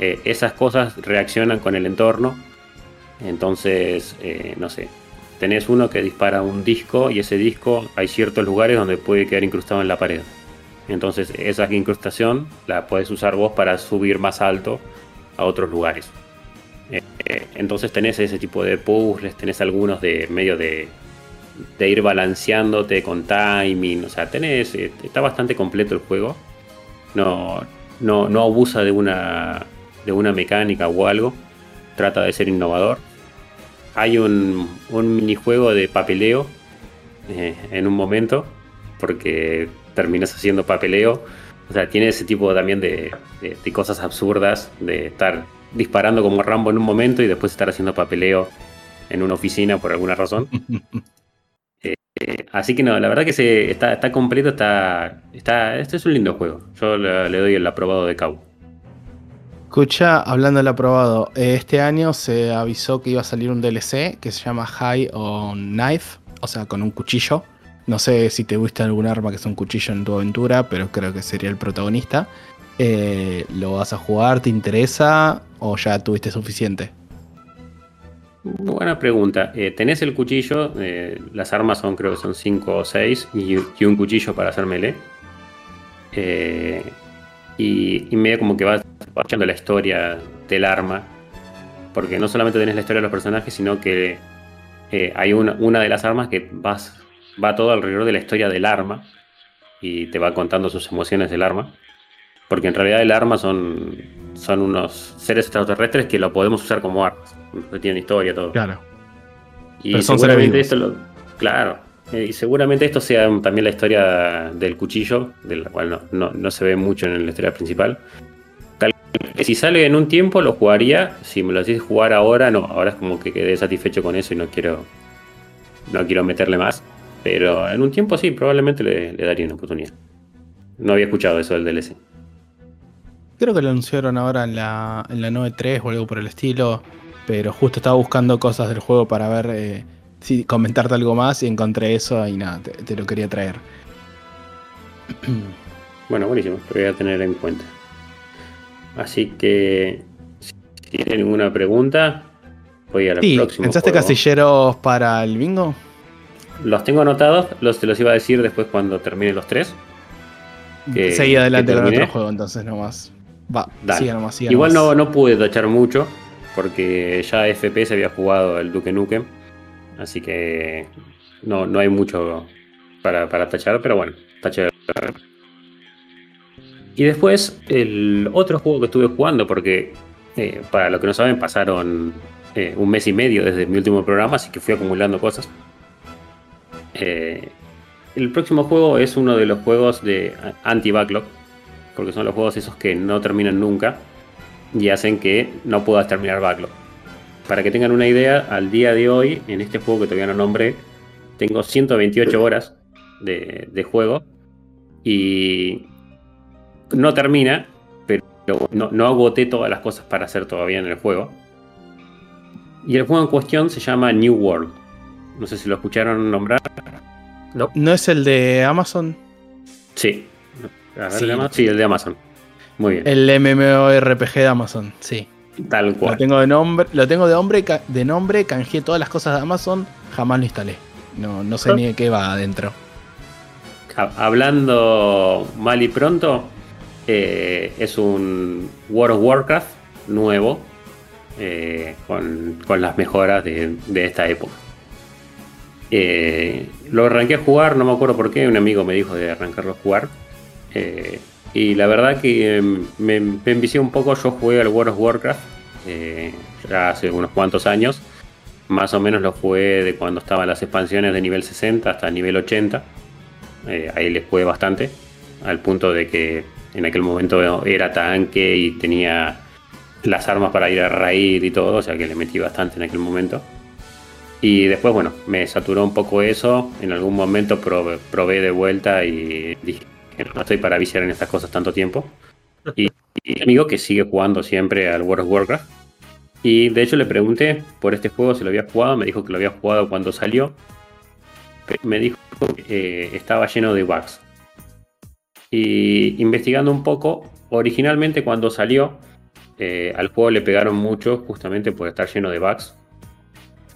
eh, esas cosas reaccionan con el entorno, entonces, eh, no sé, tenés uno que dispara un disco y ese disco hay ciertos lugares donde puede quedar incrustado en la pared. Entonces esa incrustación la puedes usar vos para subir más alto a otros lugares. Eh, eh, entonces tenés ese tipo de puzzles, tenés algunos de medio de, de ir balanceándote con timing, o sea, tenés, eh, está bastante completo el juego. No, no, no abusa de una, de una mecánica o algo, trata de ser innovador. Hay un, un minijuego de papeleo en un momento, porque terminas haciendo papeleo. O sea, tiene ese tipo también de, de- de cosas absurdas, de estar disparando como Rambo en un momento y después estar haciendo papeleo en una oficina por alguna razón. Eh, así que no, la verdad que se, está, está completo, está, está, este es un lindo juego. Yo le, le doy el aprobado de Cabo. Escucha, hablando del aprobado, eh, este año se avisó que iba a salir un DLC que se llama High on Knife, o sea, con un cuchillo. No sé si te gusta algún arma que es un cuchillo en tu aventura, pero creo que sería el protagonista. Eh, ¿Lo vas a jugar? ¿Te interesa? ¿O ya tuviste suficiente? Buena pregunta. Eh, tenés el cuchillo, eh, las armas son creo que son 5 o 6 y, un cuchillo para hacer melee. Eh, y, y medio como que vas echando la historia del arma. Porque no solamente tenés la historia de los personajes, sino que hay una de las armas que vas, va todo alrededor de la historia del arma. Y te va contando sus emociones del arma. Porque en realidad el arma son, son unos seres extraterrestres que lo podemos usar como armas. Tienen historia, todo. Claro. Y Pero seguramente esto lo. Claro. eh, Y seguramente esto sea también la historia del cuchillo, de la cual no, no- no se ve mucho en la historia principal. Tal si sale en un tiempo lo jugaría. Si me lo decís jugar ahora, no. Ahora es como que quedé satisfecho con eso y no quiero. No quiero meterle más. Pero en un tiempo sí, probablemente le, le daría una oportunidad. No había escuchado eso del DLC. Creo que lo anunciaron ahora en la, en la 9.3 o algo por el estilo. Pero justo estaba buscando cosas del juego para ver eh, si comentarte algo más y encontré eso y nada, te, te lo quería traer. Bueno, buenísimo, lo voy a tener en cuenta. Así que, si tienen ninguna pregunta, voy al Sí, próximo. ¿pensaste juego. casilleros para el bingo? Los tengo anotados, los, te los iba a decir después cuando termine los tres. Que- Seguí adelante con otro juego entonces nomás. Va, siga nomás, siga Igual nomás. no, no pude tachar mucho, porque ya FPS había jugado el Duke Nukem, así que no, no hay mucho para, para tachar, pero bueno, taché. Y después, el otro juego que estuve jugando, porque eh, para los que no saben, pasaron eh, un mes y medio desde mi último programa, así que fui acumulando cosas. Eh, el próximo juego es uno de los juegos de anti-backlog, porque son los juegos esos que no terminan nunca y hacen que no puedas terminar backlog. Para que tengan una idea, al día de hoy, en este juego que todavía no nombré, tengo 128 horas de, juego y no termina, pero no, no agoté todas las cosas para hacer todavía en el juego. Y el juego en cuestión se llama New World. No sé si lo escucharon nombrar. ¿No es el de Amazon? Sí. A ver, Sí. ¿el de Amazon? Sí, el de Amazon. Muy bien. El MMORPG de Amazon, sí. Tal Lo cual. tengo de nombre, lo tengo de hombre, ca- de nombre, canjeé todas las cosas de Amazon, jamás lo instalé. No, no sé Ah. ni de qué va adentro. Ha- Hablando mal y pronto, eh, es un World of Warcraft nuevo eh, con, con las mejoras de, de esta época. Eh, lo arranqué a jugar, no me acuerdo por qué, un amigo me dijo de arrancarlo a jugar. eh, y la verdad que eh, me, me envicié un poco, yo jugué al World of Warcraft eh, ya hace unos cuantos años. Más o menos lo jugué de cuando estaban las expansiones de nivel 60 hasta nivel 80. Eh, ahí les jugué bastante, al punto de que en aquel momento era tanque y tenía las armas para ir a raid y todo, o sea que le metí bastante en aquel momento. Y después, bueno, me saturó un poco eso, en algún momento probé, probé de vuelta y dije que no estoy para viciar en estas cosas tanto tiempo. Y, y un amigo que sigue jugando siempre al World of Warcraft. Y de hecho le pregunté por este juego si lo había jugado, me dijo que lo había jugado cuando salió. Pero me dijo que eh, estaba lleno de bugs. Y investigando un poco, originalmente cuando salió, eh, al juego le pegaron mucho justamente por estar lleno de bugs.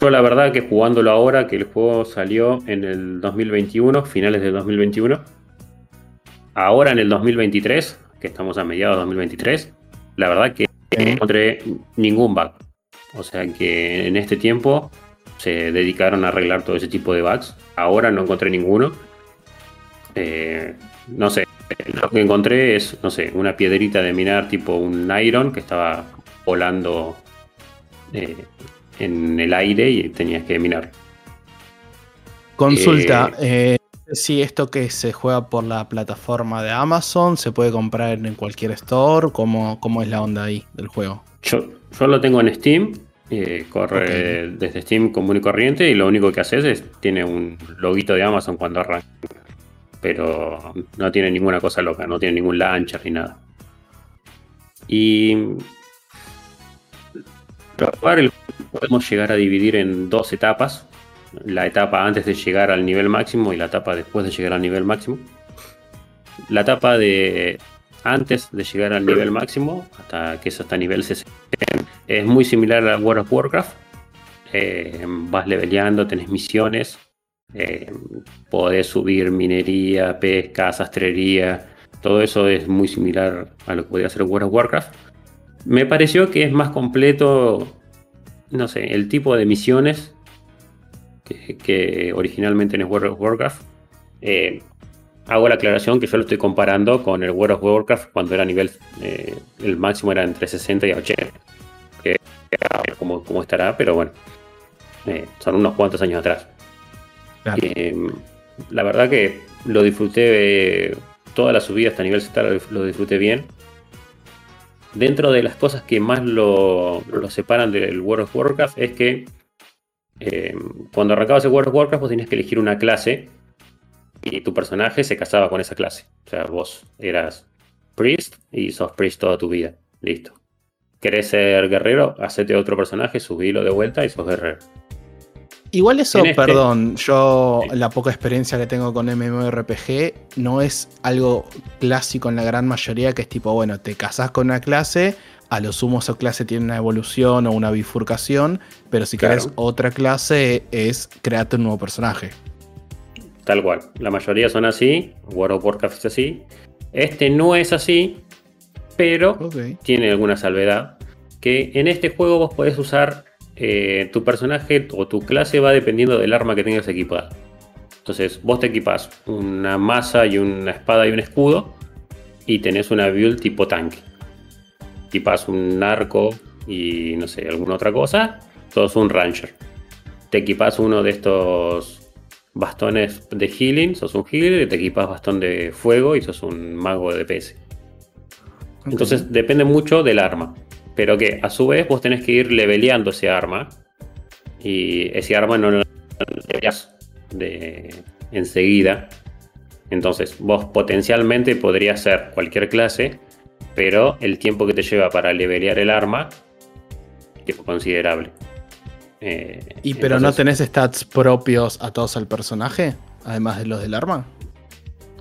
Yo la verdad que jugándolo ahora, que el juego salió en el 2021, finales del 2021, ahora en el 2023, que estamos a mediados de 2023, la verdad que no encontré ningún bug. O sea que en este tiempo se dedicaron a arreglar todo ese tipo de bugs. Ahora no encontré ninguno. Eh, no sé, lo que encontré es, no sé, una piedrita de minar tipo un iron que estaba volando eh, en el aire y tenías que minar. Consulta, eh, si esto que se juega por la plataforma de Amazon se puede comprar en cualquier store, ¿cómo, cómo es la onda ahí del juego? Yo, yo lo tengo en Steam, eh, corre desde Steam común y corriente y lo único que haces es, tiene un loguito de Amazon cuando arranca. Pero no tiene ninguna cosa loca, no tiene ningún launcher ni nada. Y jugar podemos llegar a dividir en dos etapas. La etapa antes de llegar al nivel máximo y la etapa después de llegar al nivel máximo. La etapa de antes de llegar al nivel máximo, hasta que es hasta nivel 60, es muy similar a World of Warcraft. Eh, vas leveleando, tenés misiones, eh, podés subir minería, pesca, sastrería, todo eso es muy similar a lo que podía hacer World of Warcraft. Me pareció que es más completo, no sé, el tipo de misiones que, que originalmente en World of Warcraft. Eh, hago la aclaración que yo lo estoy comparando con el World of Warcraft cuando era nivel, eh, el máximo era entre 60 y 80. Que como, como estará, pero bueno, eh, son unos cuantos años atrás. Claro. Eh, la verdad que lo disfruté, eh, toda la subida hasta nivel 70 lo, lo disfruté bien. Dentro de las cosas que más lo, separan del World of Warcraft es que eh, cuando arrancabas el World of Warcraft vos tenías que elegir una clase y tu personaje se casaba con esa clase. O sea, vos eras priest y sos priest toda tu vida. Listo. ¿Querés ser guerrero? Hacete otro personaje, subilo de vuelta y sos guerrero. Igual eso, este- perdón, yo Sí. la poca experiencia que tengo con MMORPG no es algo clásico en la gran mayoría, que es tipo, bueno, te casás con una clase, a lo sumo esa clase tiene una evolución o una bifurcación, pero si Claro. querés otra clase es crearte un nuevo personaje. Tal cual. La mayoría son así. World of Warcraft es así. Este no es así, pero tiene alguna salvedad. Que en este juego vos podés usar eh, tu personaje o tu clase va dependiendo del arma que tengas equipada. Entonces, vos te equipas una masa y una espada y un escudo y tenés una build tipo tanque. Equipas un arco y no sé, alguna otra cosa, sos un ranger. Te equipas uno de estos bastones de healing, sos un healer, y te equipas bastón de fuego y sos un mago de DPS. Entonces depende mucho del arma. Pero que a su vez vos tenés que ir leveleando ese arma. Y ese arma no lo leveleás de enseguida. Entonces vos potencialmente podrías ser cualquier clase. Pero el tiempo que te lleva para levelear el arma es considerable. Eh, ¿Y pero no tenés stats propios a todos al personaje? Además de los del arma.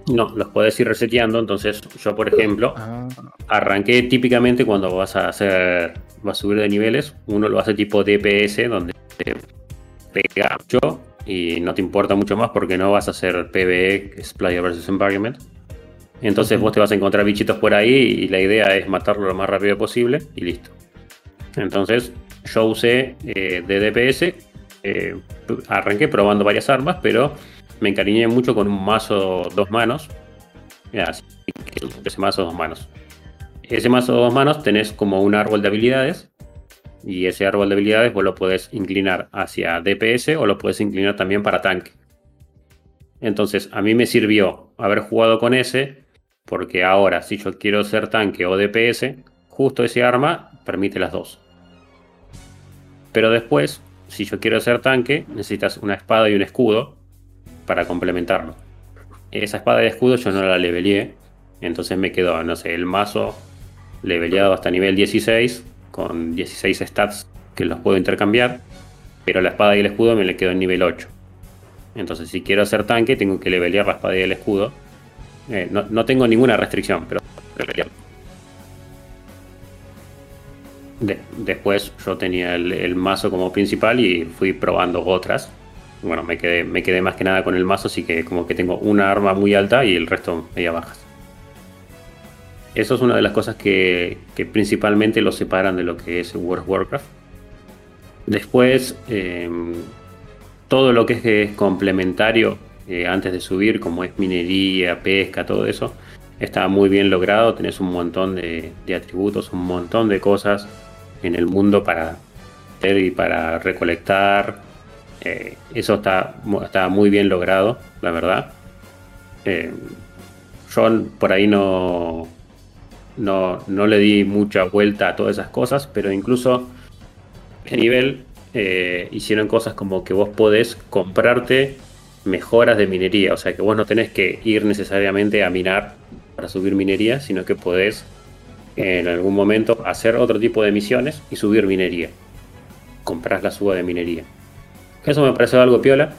No, los podés ir reseteando. Entonces yo, por ejemplo, Ah, Arranqué típicamente cuando vas a hacer, vas a subir de niveles, uno lo hace tipo DPS, donde te pega mucho y no te importa mucho más porque no vas a hacer PvE, que es Player vs Environment. Entonces vos te vas a encontrar bichitos por ahí y la idea es matarlo lo más rápido posible y listo. Entonces yo usé eh, de DPS, eh, arranqué probando varias armas, pero me encariñé mucho con un mazo dos manos. Ese mazo dos manos. Ese mazo dos manos tenés como un árbol de habilidades. Y ese árbol de habilidades vos lo podés inclinar hacia DPS o lo podés inclinar también para tanque. Entonces, a mí me sirvió haber jugado con ese, porque ahora, si yo quiero ser tanque o DPS, justo ese arma permite las dos. Pero después, si yo quiero ser tanque, necesitas una espada y un escudo para complementarlo. Esa espada y escudo yo no la leveleé, entonces me quedó, no sé, el mazo leveleado hasta nivel 16, con 16 stats que los puedo intercambiar, pero la espada y el escudo me le quedó en nivel 8. Entonces, si quiero hacer tanque, tengo que levelear la espada y el escudo. Eh, no, no tengo ninguna restricción, pero. De- después yo tenía el, el mazo como principal y fui probando otras. Bueno, me quedé, me quedé más que nada con el mazo, así que como que tengo una arma muy alta y el resto media bajas. Eso es una de las cosas que, que principalmente lo separan de lo que es World of Warcraft. Después, eh, todo lo que es, que es complementario eh, antes de subir, como es minería, pesca, todo eso, está muy bien logrado. Tenés un montón de atributos, un montón de cosas en el mundo para hacer y para recolectar. Eh, eso está, está muy bien logrado, la verdad. Eh, yo por ahí no, no, no le di mucha vuelta a todas esas cosas, pero incluso a nivel eh, hicieron cosas como que vos podés comprarte mejoras de minería, o sea que vos no tenés que ir necesariamente a minar para subir minería, sino que podés en algún momento hacer otro tipo de misiones y subir minería. Comprás la suba de minería. Eso me parece algo piola.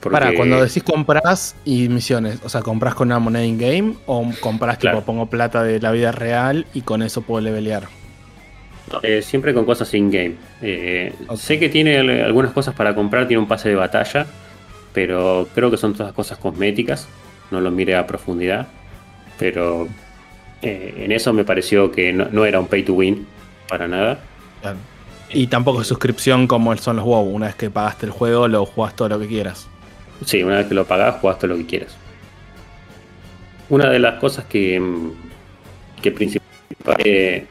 porque- Para, cuando decís compras y misiones, o sea, compras con una moneda in-game o compras Claro. tipo pongo plata de la vida real y con eso puedo levelear. Eh, siempre con cosas in-game. Eh. Sé que tiene al- algunas cosas para comprar, tiene un pase de batalla, pero creo que son todas cosas cosméticas. No lo miré a profundidad. Pero eh, en eso me pareció que no, no era un pay to win para nada. Claro. Y tampoco es suscripción como son los WoW. Una vez que pagaste el juego, lo jugás todo lo que quieras. Sí, una vez que lo pagás, jugás todo lo que quieras. Una de las cosas que, mm, que principalmente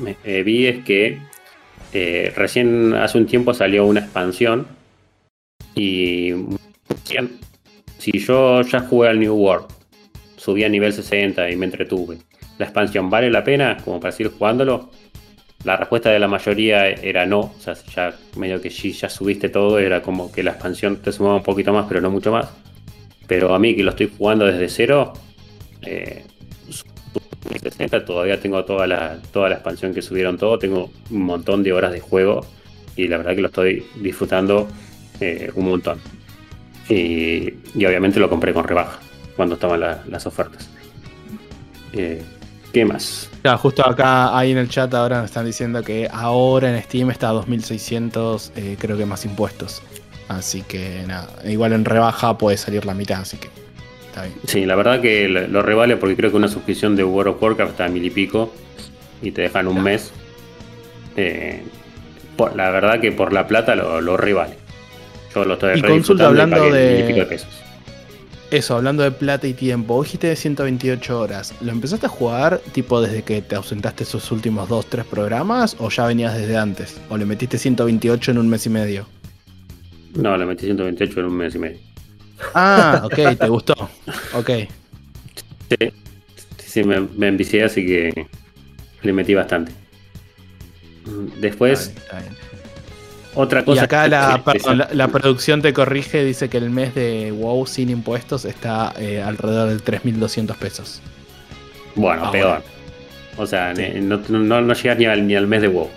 me- eh, vi es que eh, recién hace un tiempo salió una expansión y si yo ya jugué al New World, subí a nivel 60 y me entretuve, la expansión vale la pena como para seguir jugándolo. La respuesta de la mayoría era no, o sea, ya medio que si ya subiste todo, era como que la expansión te sumaba un poquito más, pero no mucho más. Pero a mí que lo estoy jugando desde cero, eh, todavía tengo toda la, toda la expansión que subieron todo, tengo un montón de horas de juego y la verdad que lo estoy disfrutando eh, un montón. Y, obviamente lo compré con rebaja cuando estaban las ofertas. Eh, ¿Qué más? justo acá ahí en el chat ahora me están diciendo que ahora en Steam está a 2600, eh, creo que más impuestos. Así que nada, igual en rebaja puede salir la mitad, así que está bien. Sí, la verdad que lo revale porque creo que una suscripción de World of Warcraft está a mil y pico y te dejan un mes. Eh, la verdad que por la plata lo, lo revale. Yo lo estoy Y consulta hablando de, pesos. Eso, hablando de plata y tiempo, vos dijiste de 128 horas. ¿Lo empezaste a jugar tipo desde que te ausentaste esos últimos 2, 3 programas o ya venías desde antes? ¿O le metiste 128 en un mes y medio? No, le metí 128 en un mes y medio. Ah, ok, te gustó. Ok. Sí, sí me, me envicié, así que le metí bastante. Después, otra cosa. Y acá la, producción te corrige, dice que el mes de WoW sin impuestos está eh, alrededor de 3.200 pesos. Bueno, peor. O sea, no, no, llegas ni al, ni al mes de WoW.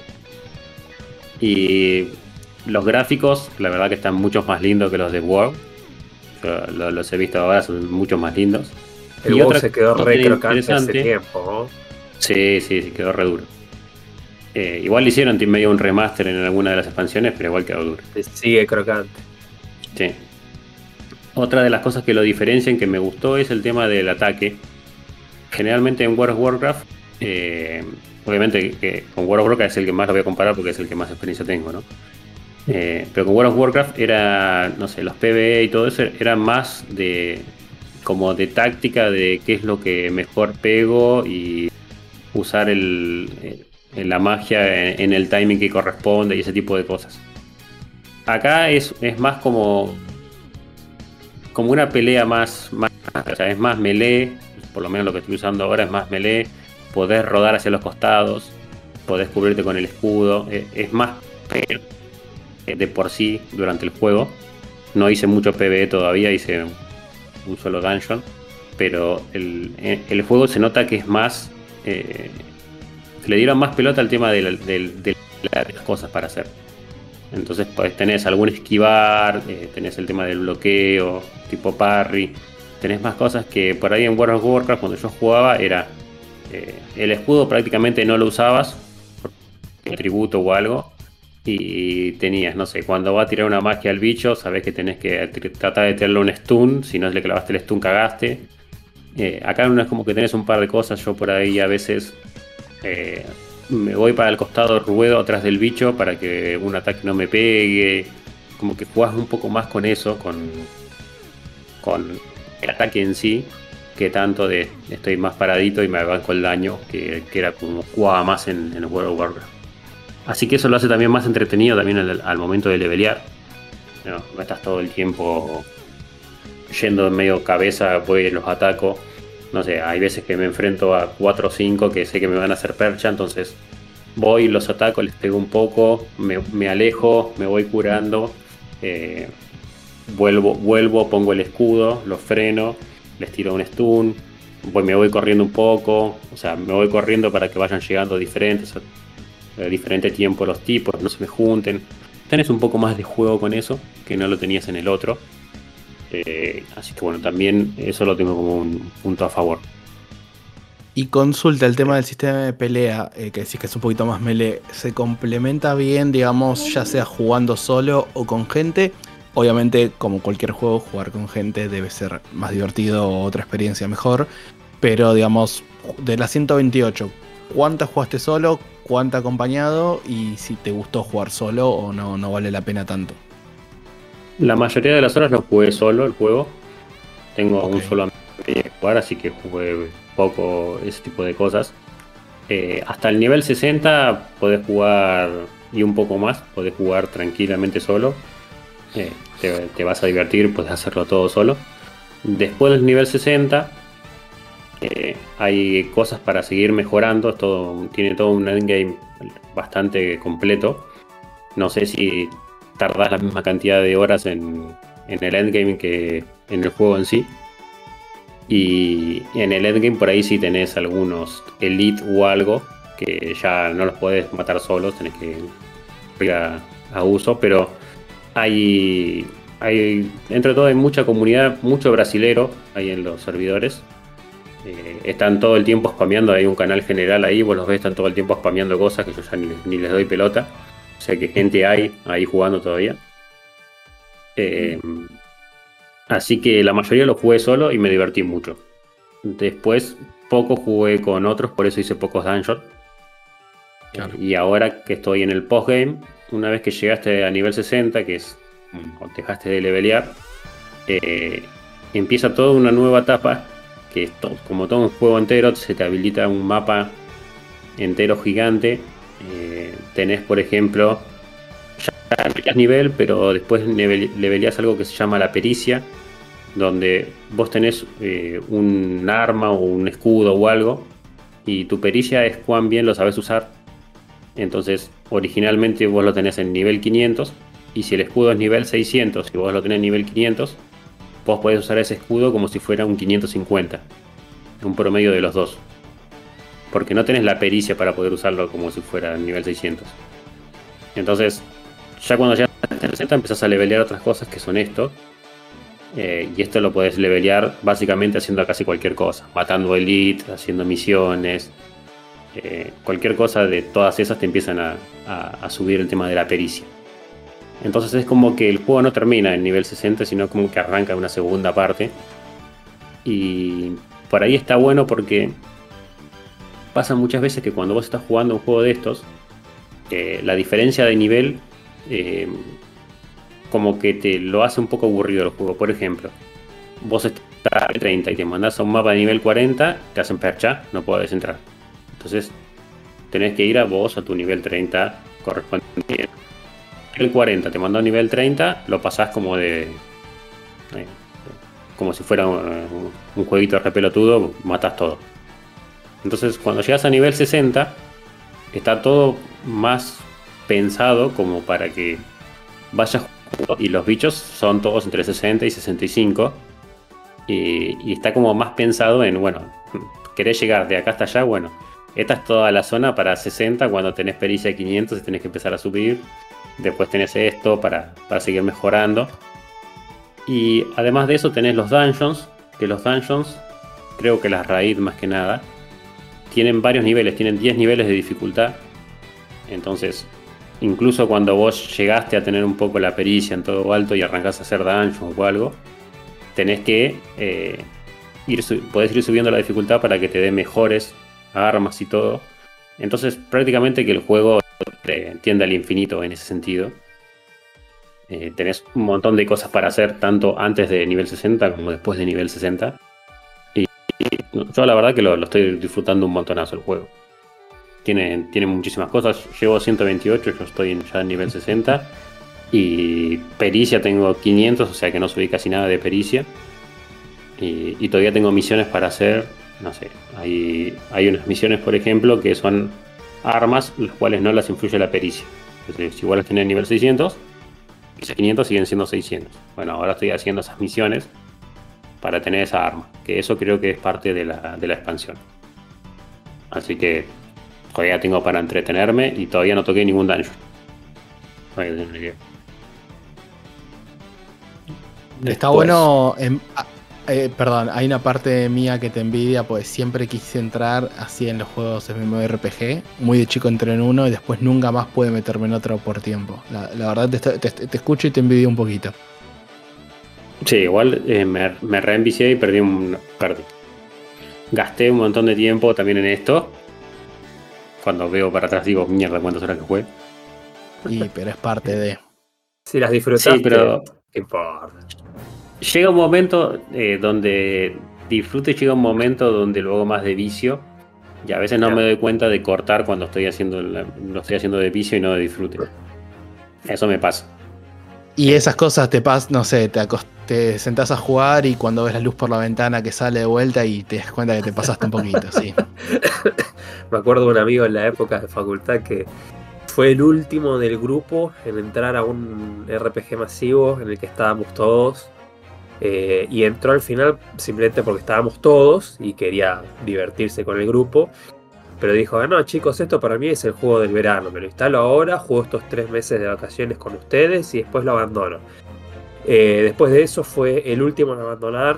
Y los gráficos, la verdad que están mucho más lindos que los de WoW. Yo los he visto ahora, son mucho más lindos. El y WoW se quedó re crocante hace tiempo. Sí, sí, sí, quedó re duro. Eh, igual hicieron medio un remaster en alguna de las expansiones, pero igual quedó duro. Sigue crocante. Sí. Otra de las cosas que lo diferencian que me gustó es el tema del ataque. Generalmente en World of Warcraft, eh, obviamente que con World of Warcraft es el que más lo voy a comparar porque es el que más experiencia tengo, ¿no? Eh, pero con World of Warcraft era, no sé, los PvE y todo eso era más de como de táctica de qué es lo que mejor pego y usar el, en la magia, en, el timing que corresponde y ese tipo de cosas. Acá es, es más como como una pelea más, más, o sea, es más melee, por lo menos lo que estoy usando ahora es más melee, podés rodar hacia los costados, podés cubrirte con el escudo, e, es, más de por sí durante el juego. No hice mucho PvE todavía, hice un solo dungeon, pero el, el juego se nota que es más eh, le dieron más pelota al tema de, las cosas para hacer. Entonces pues, tenés algún esquivar, eh, tenés el tema del bloqueo, tipo parry, tenés más cosas que por ahí en World of Warcraft cuando yo jugaba era eh, el escudo prácticamente no lo usabas, por tributo o algo, y tenías, no sé, cuando va a tirar una magia al bicho, sabes que tenés que tratar de tirarle un stun, si no le clavaste el stun cagaste. Eh, acá no es como que tenés un par de cosas, yo por ahí a veces me voy para el costado, ruedo atrás del bicho para que un ataque no me pegue. Como que jugás un poco más con eso, con, el ataque en sí, que tanto de estoy más paradito y me banco el daño, que, era como jugaba más en, el World of Warcraft. Así que eso lo hace también más entretenido también al, momento de levelear. No, estás todo el tiempo yendo en medio cabeza, voy los ataco no sé, hay veces que me enfrento a 4 o 5 que sé que me van a hacer percha, entonces voy, los ataco, les pego un poco, me, alejo, me voy curando, eh, vuelvo, vuelvo, pongo el escudo, los freno, les tiro un stun, voy, me voy corriendo un poco, o sea, me voy corriendo para que vayan llegando diferentes, a diferente tiempo los tipos, no se me junten. Tenés un poco más de juego con eso, que no lo tenías en el otro. Eh, así que bueno, también eso lo tengo como un punto a favor. Y consulta el tema del sistema de pelea, eh, que decís que es un poquito más melee, ¿se complementa bien, digamos, ya sea jugando solo o con gente? Obviamente, como cualquier juego, jugar con gente debe ser más divertido o otra experiencia mejor. Pero, digamos, de las 128, ¿cuántas jugaste solo? ¿Cuánta acompañado? Y si te gustó jugar solo o no, no vale la pena tanto. La mayoría de las horas lo jugué solo el juego. Tengo un solo amigo que jugar, así que jugué poco ese tipo de cosas. Eh, hasta el nivel 60 podés jugar y un poco más, podés jugar tranquilamente solo. Eh, te, vas a divertir, puedes hacerlo todo solo. Después del nivel 60, Eh, hay cosas para seguir mejorando, todo, tiene todo un endgame bastante completo. No sé si tardas la misma cantidad de horas en, en el endgame que en el juego en sí. Y en el endgame por ahí sí tenés algunos elite o algo que ya no los puedes matar solos, tenés que ir a, a uso, pero hay, hay, entre todo hay mucha comunidad, mucho brasilero ahí en los servidores. Eh, están todo el tiempo spameando, hay un canal general ahí, vos los ves, están todo el tiempo spameando cosas que yo ya ni, les doy pelota. O sea que gente hay ahí jugando todavía. Eh, así que la mayoría lo jugué solo y me divertí mucho. Después poco jugué con otros, por eso hice pocos dungeons. Y ahora que estoy en el postgame, una vez que llegaste a nivel 60, que es cuando dejaste de levelear, eh, empieza toda una nueva etapa, que es como todo un juego entero, se te habilita un mapa entero gigante. Eh, tenés, por ejemplo, ya nivel, pero después leveleas algo que se llama la pericia, donde vos tenés eh, un arma o un escudo o algo, y tu pericia es cuán bien lo sabes usar. Entonces, originalmente vos lo tenés en nivel 500, y si el escudo es nivel 600 y vos lo tenés en nivel 500, vos podés usar ese escudo como si fuera un 550, un promedio de los dos. Porque no tenés la pericia para poder usarlo como si fuera nivel 600. Entonces, ya cuando estás en 60 empezás a levelear otras cosas que son esto, eh, y esto lo puedes levelear básicamente haciendo casi cualquier cosa, matando elite, haciendo misiones, eh, cualquier cosa de todas esas te empiezan a, subir el tema de la pericia. Entonces es como que el juego no termina en nivel 60, sino como que arranca una segunda parte. Y por ahí está bueno porque pasa muchas veces que cuando vos estás jugando un juego de estos, eh, la diferencia de nivel como que te lo hace un poco aburrido el juego. Por ejemplo, vos estás a 30 y te mandas a un mapa de nivel 40, te hacen percha, no puedes entrar. Entonces, tenés que ir a vos a tu nivel 30 correspondiente. El 40 te mandó a nivel 30, lo pasás como de. Eh, como si fuera un, un, jueguito repelotudo, matas todo. Entonces, cuando llegas a nivel 60, está todo más pensado como para que vayas y los bichos son todos entre 60 y 65. Y, está como más pensado en, bueno, querés llegar de acá hasta allá, bueno, esta es toda la zona para 60 cuando tenés pericia de 500 y tenés que empezar a subir. Después tenés esto para, seguir mejorando. Y además de eso tenés los dungeons, que los dungeons, creo que las raíz más que nada, tienen varios niveles, tienen 10 niveles de dificultad. Entonces, incluso cuando vos llegaste a tener un poco la pericia en todo alto y arrancás a hacer dungeons o algo, tenés que eh, ir, podés ir subiendo la dificultad para que te dé mejores armas y todo. Entonces, prácticamente que el juego te entienda al infinito en ese sentido. Eh, tenés un montón de cosas para hacer, tanto antes de nivel 60 como después de nivel 60. Yo la verdad que lo, estoy disfrutando un montonazo el juego. Tiene, tiene muchísimas cosas. Llevo 128, yo estoy ya en nivel 60. Y pericia tengo 500, o sea que no subí casi nada de pericia. Y, todavía tengo misiones para hacer. No sé, hay, hay unas misiones, por ejemplo, que son armas, las cuales no las influye la pericia. Entonces, si igual las tenés nivel 600, esas 500 siguen siendo 600. Bueno, ahora estoy haciendo esas misiones para tener esa arma, que eso creo que es parte de la, de la expansión. Así que todavía tengo para entretenerme y todavía no toqué ningún dungeon. Está bueno. Ah, eh, perdón, hay una parte mía que te envidia, pues siempre quise entrar así en los juegos MMORPG. Muy de chico entré en uno y después nunca más pude meterme en otro por tiempo. La, verdad te, escucho y te envidio un poquito. Sí, igual eh, me, me reenvicié y perdí un. Perdí. Gasté un montón de tiempo también en esto cuando veo para atrás digo, mierda, cuántas horas que jugué. Y, pero es parte de. Si las disfrutaste, sí, pero. Llega un momento eh, donde disfrute, llega un momento donde luego más de vicio. Y a veces no me doy cuenta de cortar cuando estoy haciendo lo estoy haciendo de vicio y no de disfrute. Eso me pasa. Y esas cosas te pasan, no sé, te, te sentás a jugar y cuando ves la luz por la ventana que sale de vuelta y te das cuenta que te pasaste un poquito, sí. Me acuerdo de un amigo en la época de facultad que fue el último del grupo en entrar a un RPG masivo en el que estábamos todos. eh, y entró al final simplemente porque estábamos todos y quería divertirse con el grupo. Pero dijo, ah, no chicos, esto para mí es el juego del verano. Me lo instalo ahora, juego estos tres meses de vacaciones con ustedes y después lo abandono. Eh, después de eso fue el último en abandonar.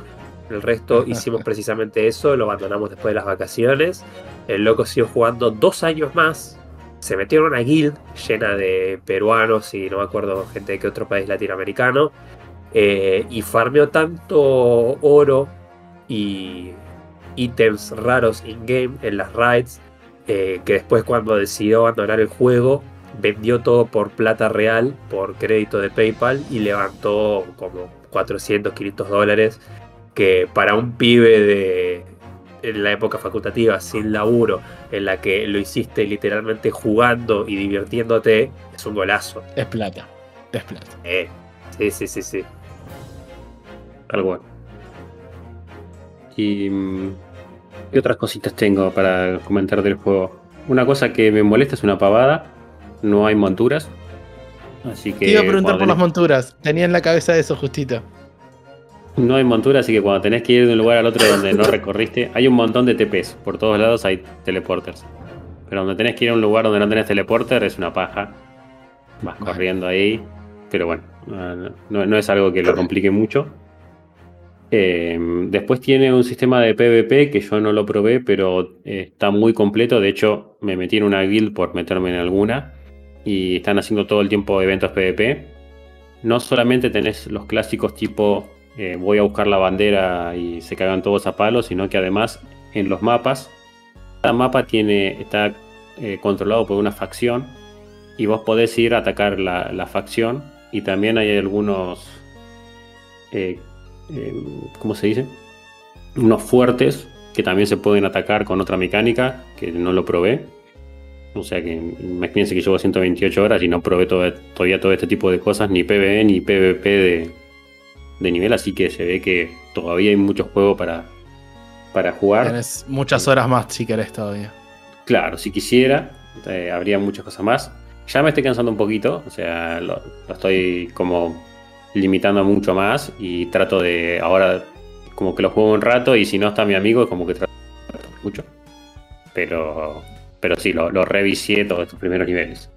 El resto hicimos precisamente eso, lo abandonamos después de las vacaciones. El loco siguió jugando dos años más. Se metió en una guild llena de peruanos y no me acuerdo gente de qué otro país latinoamericano. eh, y farmeó tanto oro y ítems raros in-game en las raids eh, que después cuando decidió abandonar el juego vendió todo por plata real, por crédito de PayPal y levantó como 400, 500 dólares que para un pibe de en la época facultativa sin laburo en la que lo hiciste literalmente jugando y divirtiéndote es un golazo. Es plata. Es plata. Eh, sí, sí, sí, sí. Tal cual. Y. ¿Qué otras cositas tengo para comentar del juego? Una cosa que me molesta es una pavada. No hay monturas. Así que. Te iba a preguntar por las monturas. Tenía en la cabeza eso justito. No hay montura, así que cuando tenés que ir de un lugar al otro donde no recorriste, hay un montón de TPs. Por todos lados hay teleporters. Pero donde tenés que ir a un lugar donde no tenés teleporter es una paja. Vas corriendo ahí. Pero bueno, no, no- no es algo que lo complique mucho. Eh, después tiene un sistema de PvP que yo no lo probé, pero eh, está muy completo. De hecho, me metí en una guild por meterme en alguna. Y están haciendo todo el tiempo eventos PvP. No solamente tenés los clásicos tipo eh, voy a buscar la bandera y se cagan todos a palos, sino que además en los mapas, cada mapa tiene, está eh, controlado por una facción y vos podés ir a atacar la, la facción y también hay algunos, eh, ¿cómo se dice? Unos fuertes que también se pueden atacar con otra mecánica que no lo probé. O sea que imagínense que llevo 128 horas y no probé todo- todavía todo este tipo de cosas, ni PvE ni PvP de, de nivel, así que se ve que todavía hay mucho juego para, para jugar. Tenés muchas horas más si querés todavía. Claro, si quisiera, eh, habría muchas cosas más. Ya me estoy cansando un poquito, o sea, lo, lo estoy como limitando mucho más y trato de ahora como que lo juego un rato y si no está mi amigo, como que trato mucho. Pero, pero sí, lo, lo revisé todos estos primeros niveles.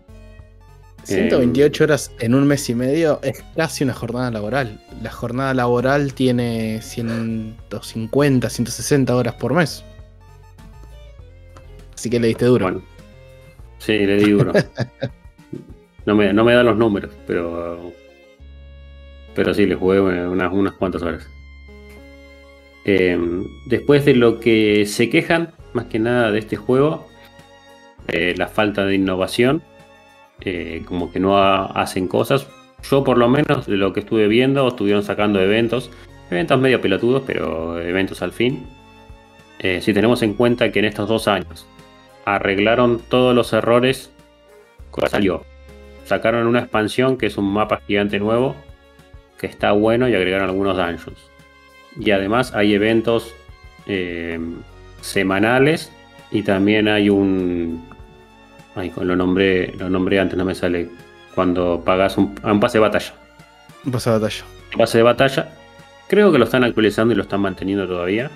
128 horas en un mes y medio es casi una jornada laboral. La jornada laboral tiene 150, 160 horas por mes. Así que le diste duro. Bueno, sí, le di duro. no, me, no me da los números, pero. Pero sí, le jugué unas, unas cuantas horas. Eh, después de lo que se quejan, más que nada de este juego, eh, la falta de innovación, eh, como que no ha- hacen cosas. Yo, por lo menos, de lo que estuve viendo, estuvieron sacando eventos, eventos medio pelotudos, pero eventos al fin. Eh, si tenemos en cuenta que en estos dos años arreglaron todos los errores salió. Sacaron una expansión que es un mapa gigante nuevo, que está bueno y agregaron algunos dungeons. Y además hay eventos eh, semanales y también hay un... Ay, lo nombré, lo nombré antes, no me sale. Cuando pagas un, a un pase de batalla. Un paso de batalla. Pase de batalla. Creo que lo están actualizando y lo están manteniendo todavía.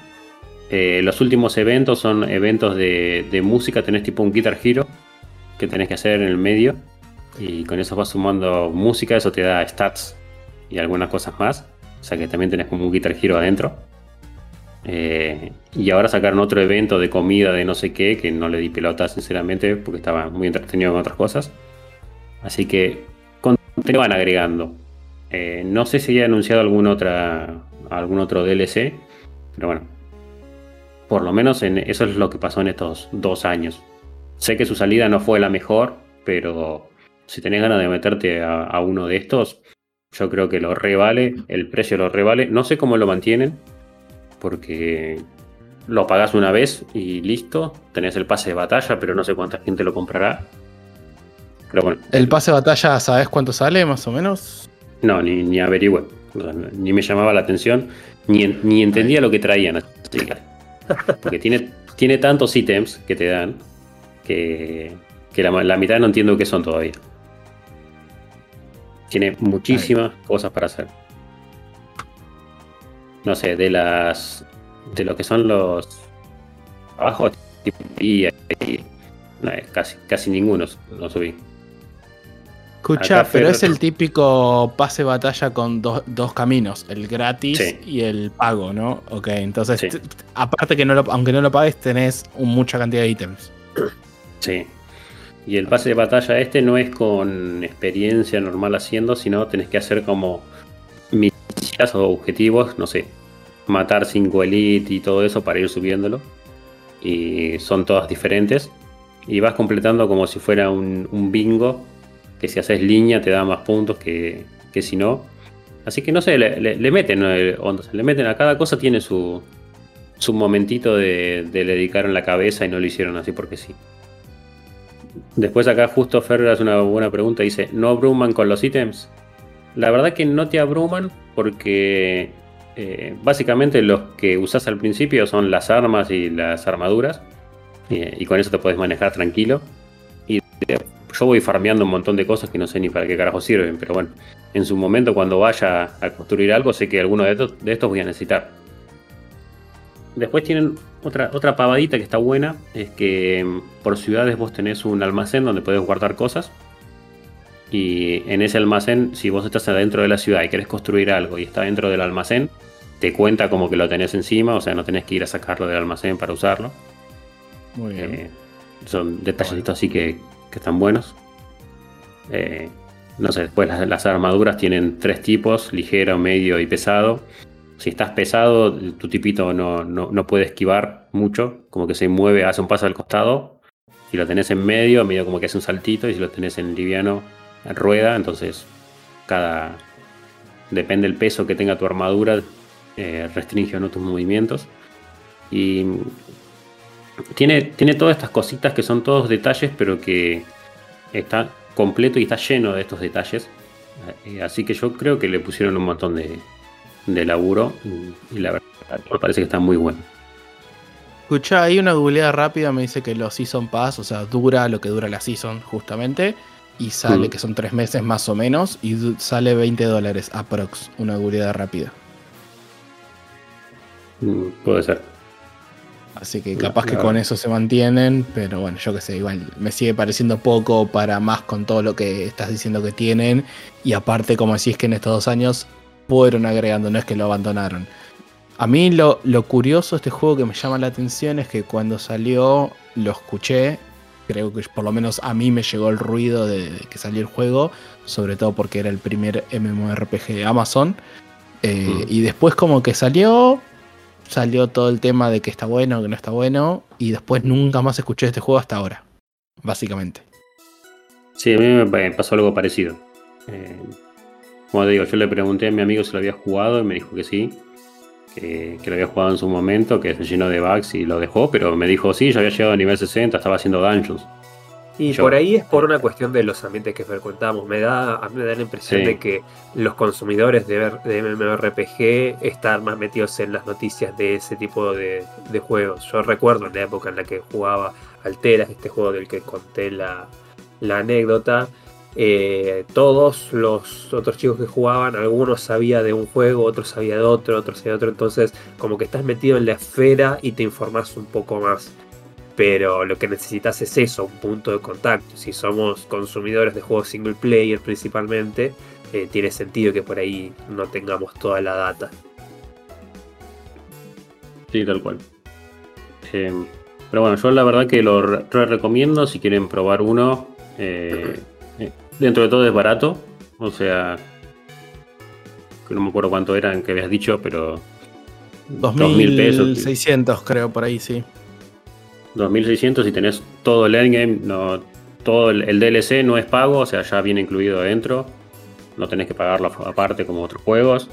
Eh, los últimos eventos son eventos de, de música. Tenés tipo un Guitar Hero que tenés que hacer en el medio. Y con eso vas sumando música. Eso te da stats y algunas cosas más. O sea que también tenés como un Guitar Hero adentro. Eh, y ahora sacaron otro evento de comida de no sé qué. Que no le di pelota sinceramente porque estaba muy entretenido con otras cosas. Así que te van agregando. Eh, no sé si haya anunciado algún, otra, algún otro DLC, pero bueno, por lo menos en, eso es lo que pasó en estos dos años. Sé que su salida no fue la mejor, pero si tenés ganas de meterte a uno de estos, yo creo que lo revale, el precio lo revale. No sé cómo lo mantienen, porque lo pagás una vez y listo, tenés el pase de batalla, pero no sé cuánta gente lo comprará. Pero bueno, El pase de batalla, ¿sabes cuánto sale más o menos? no, ni, ni averigüe. ni me llamaba la atención, ni, ni entendía lo que traían. Porque tiene, tiene tantos ítems que te dan que, la, mitad no entiendo qué son todavía. Tiene muchísimas cosas para hacer. No sé, de las. de lo que son los. abajo, y, casi, casi ninguno no subí. Escucha, pero es el típico pase batalla con dos caminos, el gratis y el pago, ¿no? Ok, entonces, aparte que no aunque no lo pagues, tenés mucha cantidad de ítems. Sí. Y el pase de batalla este no es con experiencia normal haciendo, sino tenés que hacer como misiones o objetivos, no sé, matar 5 elite y todo eso para ir subiéndolo. Y son todas diferentes. Y vas completando como si fuera un, bingo, que si haces línea te da más puntos que, si no. Así que no sé, le, meten le meten a cada cosa, tiene su, su momentito de, de le dedicaron la cabeza y no lo hicieron así porque sí. Después acá justo Ferrer hace una buena pregunta, dice, ¿no abruman con los ítems? La verdad que no te abruman porque eh, básicamente los que usas al principio son las armas y las armaduras y con eso te puedes manejar tranquilo. Y yo voy farmeando un montón de cosas que no sé ni para qué carajo sirven, pero bueno, en su momento cuando vaya a construir algo sé que alguno de estos, de estos voy a necesitar. Después tienen otra, otra pavadita que está buena, es que mm, por ciudades vos tenés un almacén donde podés guardar cosas. Y en ese almacén, si vos estás adentro de la ciudad y querés construir algo y está dentro del almacén, te cuenta como que lo tenés encima, o sea, no tenés que ir a sacarlo del almacén para usarlo. Muy bien. Eh, son detallitos así que, están buenos. Eh, no sé, después las, armaduras tienen tres tipos, ligero, medio y pesado si estás pesado, tu tipito no, puede esquivar mucho, como que se mueve, hace un paso al costado. Si lo tenés en medio, medio como que hace un saltito, y si lo tenés en liviano, rueda, entonces cada. Depende del peso que tenga tu armadura, eh, restringe o no tus movimientos. Y tiene, tiene todas estas cositas que son todos detalles, pero que está completo y está lleno de estos detalles. Eh, así que yo creo que le pusieron un montón de, de laburo y la verdad me parece que está muy bueno. Escucha, hay una googleada rápida, me dice que los Season Pass, o sea, dura lo que dura la Season justamente, y sale mm. que son tres meses más o menos, y sale 20 dólares aprox, una googleada rápida. Mm, puede ser. Así que capaz que con eso se mantienen, pero bueno, yo que sé, igual me sigue pareciendo poco para más con todo lo que estás diciendo que tienen. Y aparte, como decís que en estos dos años fueron agregando, no es que lo abandonaron. A mí lo, curioso de este juego que me llama la atención es que cuando salió lo escuché, creo que por lo menos a mí me llegó el ruido de, que salió el juego, sobre todo porque era el primer MMORPG de Amazon. Eh, mm. Y después como que salió, salió todo el tema de que está bueno, que no está bueno, y después nunca más escuché este juego hasta ahora, básicamente. Sí, a mí me pasó algo parecido. Eh, como te digo, yo le pregunté a mi amigo si lo había jugado y me dijo que sí, que, lo había jugado en su momento, que se llenó de bugs y lo dejó, pero me dijo sí, ya había llegado a nivel 60, estaba haciendo dungeons. Y por ahí es por una cuestión de los ambientes que frecuentamos. Me da, a mí me da la impresión de que los consumidores de, de, MMORPG están más metidos en las noticias de ese tipo de, juegos. Yo recuerdo en la época en la que jugaba Alteras, este juego del que conté la, la anécdota, eh, todos los otros chicos que jugaban, algunos sabía de un juego, otros sabía de otro, otros sabía de otro, entonces como que estás metido en la esfera y te informás un poco más. Pero lo que necesitas es eso, un punto de contacto. Si somos consumidores de juegos single player principalmente, eh, tiene sentido que por ahí no tengamos toda la data. Sí, tal cual. Em, pero bueno, yo la verdad que lo recomiendo si quieren probar uno. Eh, dentro de todo es barato. O sea, que no me acuerdo cuánto eran que habías dicho, pero. 2.000 pesos. 600 creo, por ahí sí. 2.600 y tenés todo el endgame, no, todo el, DLC no es pago, o sea, ya viene incluido adentro. No tenés que pagarlo aparte como otros juegos.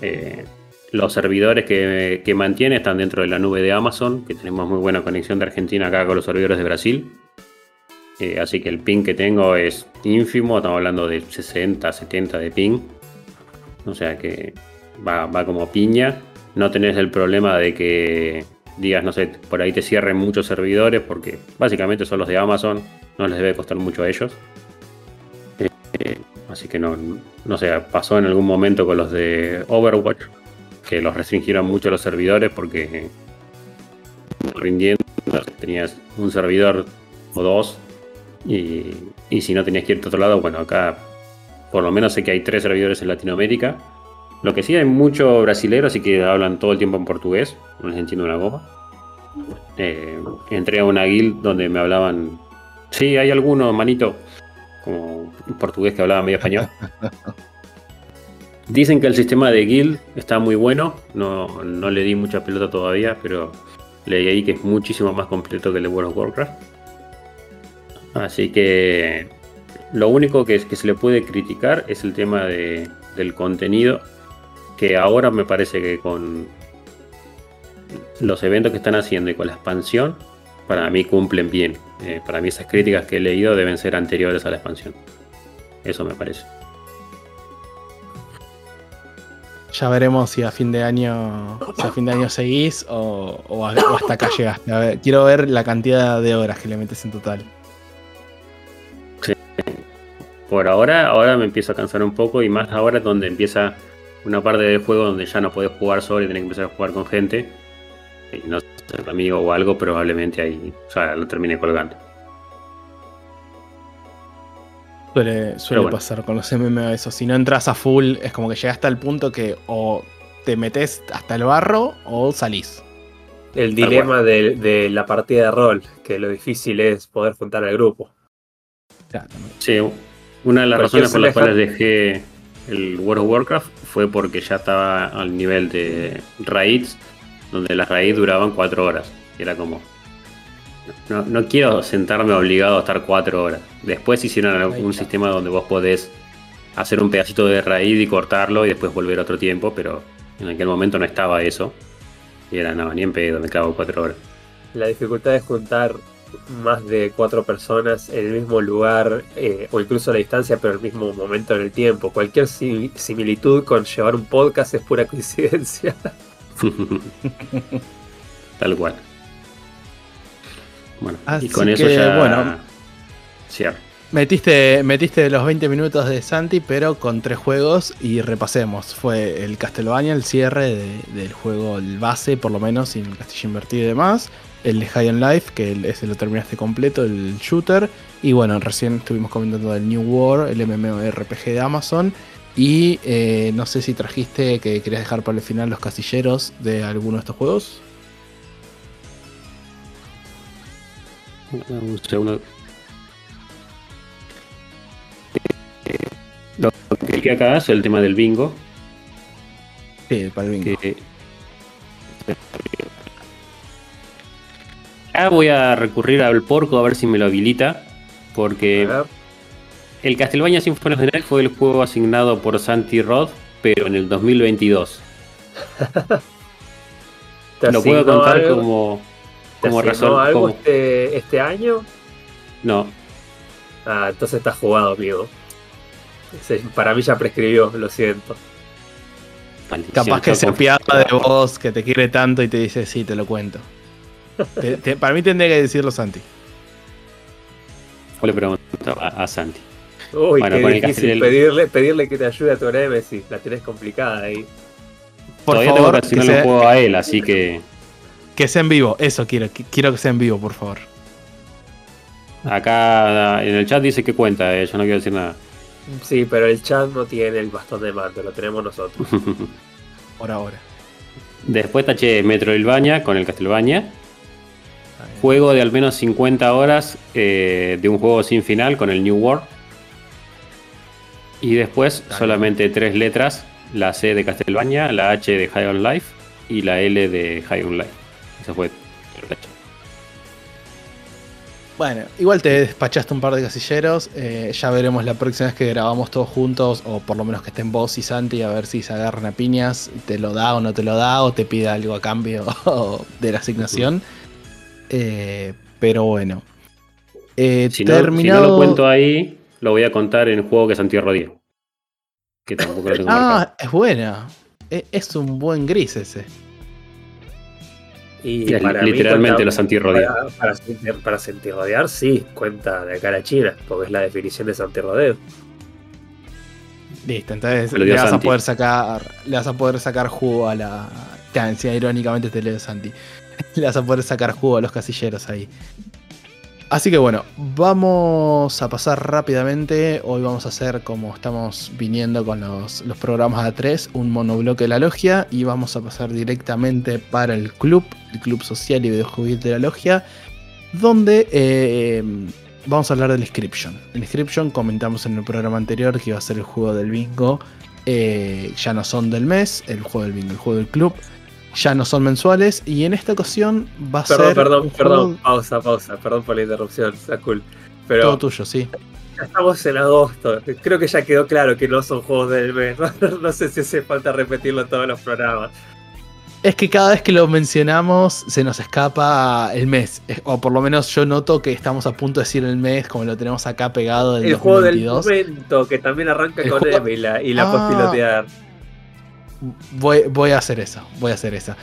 Eh, los servidores que, que mantiene están dentro de la nube de Amazon, que tenemos muy buena conexión de Argentina acá con los servidores de Brasil. Eh, así que el ping que tengo es ínfimo, estamos hablando de 60, 70 de ping. O sea que va, va como piña. No tenés el problema de que digas, no sé, por ahí te cierren muchos servidores porque básicamente son los de Amazon, no les debe costar mucho a ellos. Eh, así que no, no sé, pasó en algún momento con los de Overwatch, que los restringieron mucho los servidores porque rindiendo tenías un servidor o dos y, y si no tenías que ir a otro lado, bueno, acá por lo menos sé que hay tres servidores en Latinoamérica. Lo que sí hay muchos brasileños así que hablan todo el tiempo en portugués, no les entiendo una goma. Eh, entré a una guild donde me hablaban. Sí, hay algunos, manito, como portugués que hablaba medio español. Dicen que el sistema de guild está muy bueno. No, no le di mucha pelota todavía, pero leí ahí que es muchísimo más completo que el de World of Warcraft. Así que lo único que, se le puede criticar es el tema de, del contenido, que ahora me parece que con los eventos que están haciendo y con la expansión, para mí cumplen bien. Eh, para mí esas críticas que he leído deben ser anteriores a la expansión. Eso me parece. Ya veremos si a fin de año, si a fin de año seguís o hasta acá llegaste. A ver, quiero ver la cantidad de horas que le metes en total. Por ahora, ahora me empiezo a cansar un poco y más ahora es donde empieza una parte del juego donde ya no podés jugar solo y tenés que empezar a jugar con gente. Y no sé, amigo o algo, probablemente ahí ya lo termine colgando. Suele, suele bueno. pasar con los MMO eso. Si no entras a full, es como que llegaste al punto que o te metes hasta el barro o salís. El dilema de, de la partida de rol, que lo difícil es poder juntar al grupo. Sí, una de las razones por las cuales dejé el World of Warcraft fue porque ya estaba al nivel de raids, donde las raids duraban 4 horas. Y era como. No, no quiero sentarme obligado a estar 4 horas. Después hicieron está. sistema donde vos podés hacer un pedacito de raid y cortarlo y después volver otro tiempo, pero en aquel momento no estaba eso. Y era, no, ni en pedo, me cago 4 horas. La dificultad es juntar más de cuatro personas en el mismo lugar eh, o incluso a la distancia, pero en el mismo momento en el tiempo. Cualquier si- similitud con llevar un podcast es pura coincidencia. Tal cual. Bueno, y Así con eso que, ya. bueno. Cierro. Metiste, metiste los 20 minutos de Santi, pero con tres juegos y repasemos. Fue el Castlevania, el cierre de- del juego, el base, por lo menos, sin el castillo invertido y demás. El High on Life, que ese lo terminaste completo, el shooter. Y bueno, recién estuvimos comentando del New War, el MMORPG de Amazon. Y eh, no sé si trajiste que querías dejar para el final los casilleros de alguno de estos juegos. Un segundo. Lo que acá es el tema del bingo. Sí, para el bingo. Que... Ya voy a recurrir al porco a ver si me lo habilita. Porque el Castlevania Symphony of the Night fue el juego asignado por Santi Roth, pero en el 2022. ¿te Lo puedo contar algo- como, ¿te como asignó razón. algo como- este, este año? No, Ah, entonces está jugado, amigo. Para mí ya prescribió, lo siento. maldición, Capaz que se apiada de vos, que te quiere tanto y te dice, sí, te lo cuento. Te- te- para mí tendría que decirlo Santi. Le pregunto a, a Santi. Uy, Bueno, qué con el difícil Castel- pedirle, pedirle que te ayude a tu Nemesis. La tenés complicada ahí. Por Todavía favor, tengo que que asignarle un juego a él, así que que sea en vivo. Eso quiero. qui- Quiero que sea en vivo, por favor. acá en el chat dice que cuenta, eh, yo no quiero decir nada. Sí, pero el chat no tiene el bastón de mando, lo tenemos nosotros. Por ahora. Después taché Metroidvania con el Castlevania. Juego de al menos 50 horas eh, de un juego sin final con el New World. Y después solamente tres letras. La C de Castlevania, la H de High on Life y la L de High on Life. Eso fue. lo que taché. Bueno, igual te despachaste un par de casilleros. eh, ya veremos la próxima vez que grabamos todos juntos, o por lo menos que estén vos y Santi, a ver si se agarran a piñas. Te lo da o no te lo da, o te pide algo a cambio de la asignación. Eh, pero bueno. Eh, Si no, si no lo cuento ahí, lo voy a contar en el juego que Santiago Rodríguez. que tampoco lo tengo Ah, marcado. es buena. E- Es un buen gris ese. Y Es literalmente los antirrodeos. Para, para, sentir- para sentirrodear, sí, cuenta de cara a China, porque es la definición de santirrodeo. Listo, entonces le vas a poder sacar. Le vas a poder sacar jugo a la. Que encima irónicamente te leo Santi. Le vas a poder sacar jugo a los casilleros ahí. Así que bueno, vamos a pasar rápidamente. Hoy vamos a hacer como estamos viniendo con los, los programas A3, un monobloque de la logia. Y vamos a pasar directamente para el club, el club social y videojuegos de la logia. Donde eh, vamos a hablar del Inscription. El Inscription comentamos en el programa anterior que iba a ser el juego del bingo. eh, ya no son del mes, el juego del bingo, el juego del club. Ya no son mensuales. Y en esta ocasión va a Perdón, ser. perdón, perdón, juego pausa, pausa, perdón por la interrupción, Sakul. Pero Todo tuyo, sí. ya estamos en agosto, creo que ya quedó claro que no son juegos del mes, no, sé si hace falta repetirlo en todos los programas. Es que cada vez que lo mencionamos se nos escapa el mes. Es- O por lo menos yo noto que estamos a punto de decir el mes, como lo tenemos acá pegado del El juego del 2022. momento, que también arranca El con juego- M y la, y la Ah. puedes pilotear. Voy, voy a hacer eso, voy a hacer eso.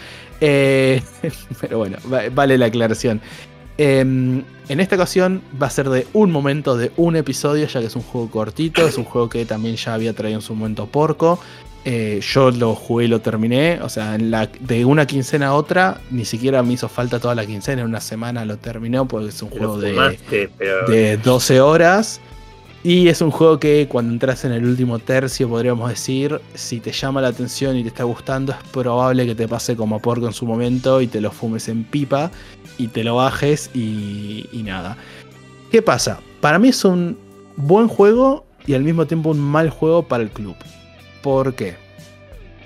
Eh, pero bueno, va- vale la aclaración. Em, en esta ocasión va a ser de un momento, de un episodio, ya que es un juego cortito, es un juego que también ya había traído en su momento Porco. Eh, yo lo jugué y lo terminé, o sea, en la, de una quincena a otra, ni siquiera me hizo falta toda la quincena, en una semana lo terminó porque es un juego de, pero de 12 horas. Y es un juego que cuando entras en el último tercio, podríamos decir, si te llama la atención y te está gustando, es probable que te pase como Porco en su momento y te lo fumes en pipa y te lo bajes y, y nada. ¿Qué pasa? Para mí es un buen juego y al mismo tiempo un mal juego para el club. ¿Por qué?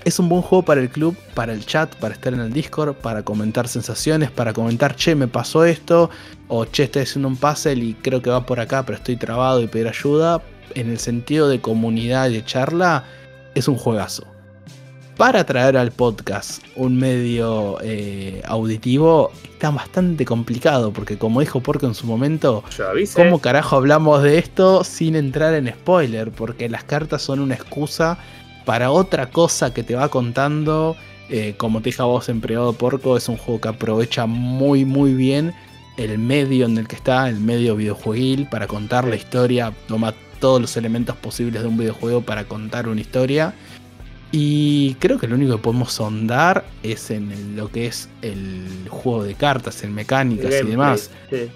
Es un buen juego para el club, para el chat, para estar en el Discord, para comentar sensaciones, para comentar, che, me pasó esto, o che, estoy haciendo un puzzle y creo que va por acá, pero estoy trabado y pedir ayuda. En el sentido de comunidad y de charla, es un juegazo. Para traer al podcast un medio eh, auditivo, está bastante complicado, porque como dijo Porco en su momento. ¿Cómo carajo hablamos de esto sin entrar en spoiler? Porque las cartas son una excusa para otra cosa que te va contando. Eh, como te dije a vos en privado porco, es un juego que aprovecha muy muy bien el medio en el que está, el medio videojueguil, para contar la historia. Toma todos los elementos posibles de un videojuego para contar una historia. Y creo que lo único que podemos sondar es en el- lo que es el juego de cartas, en mecánicas y demás. sí.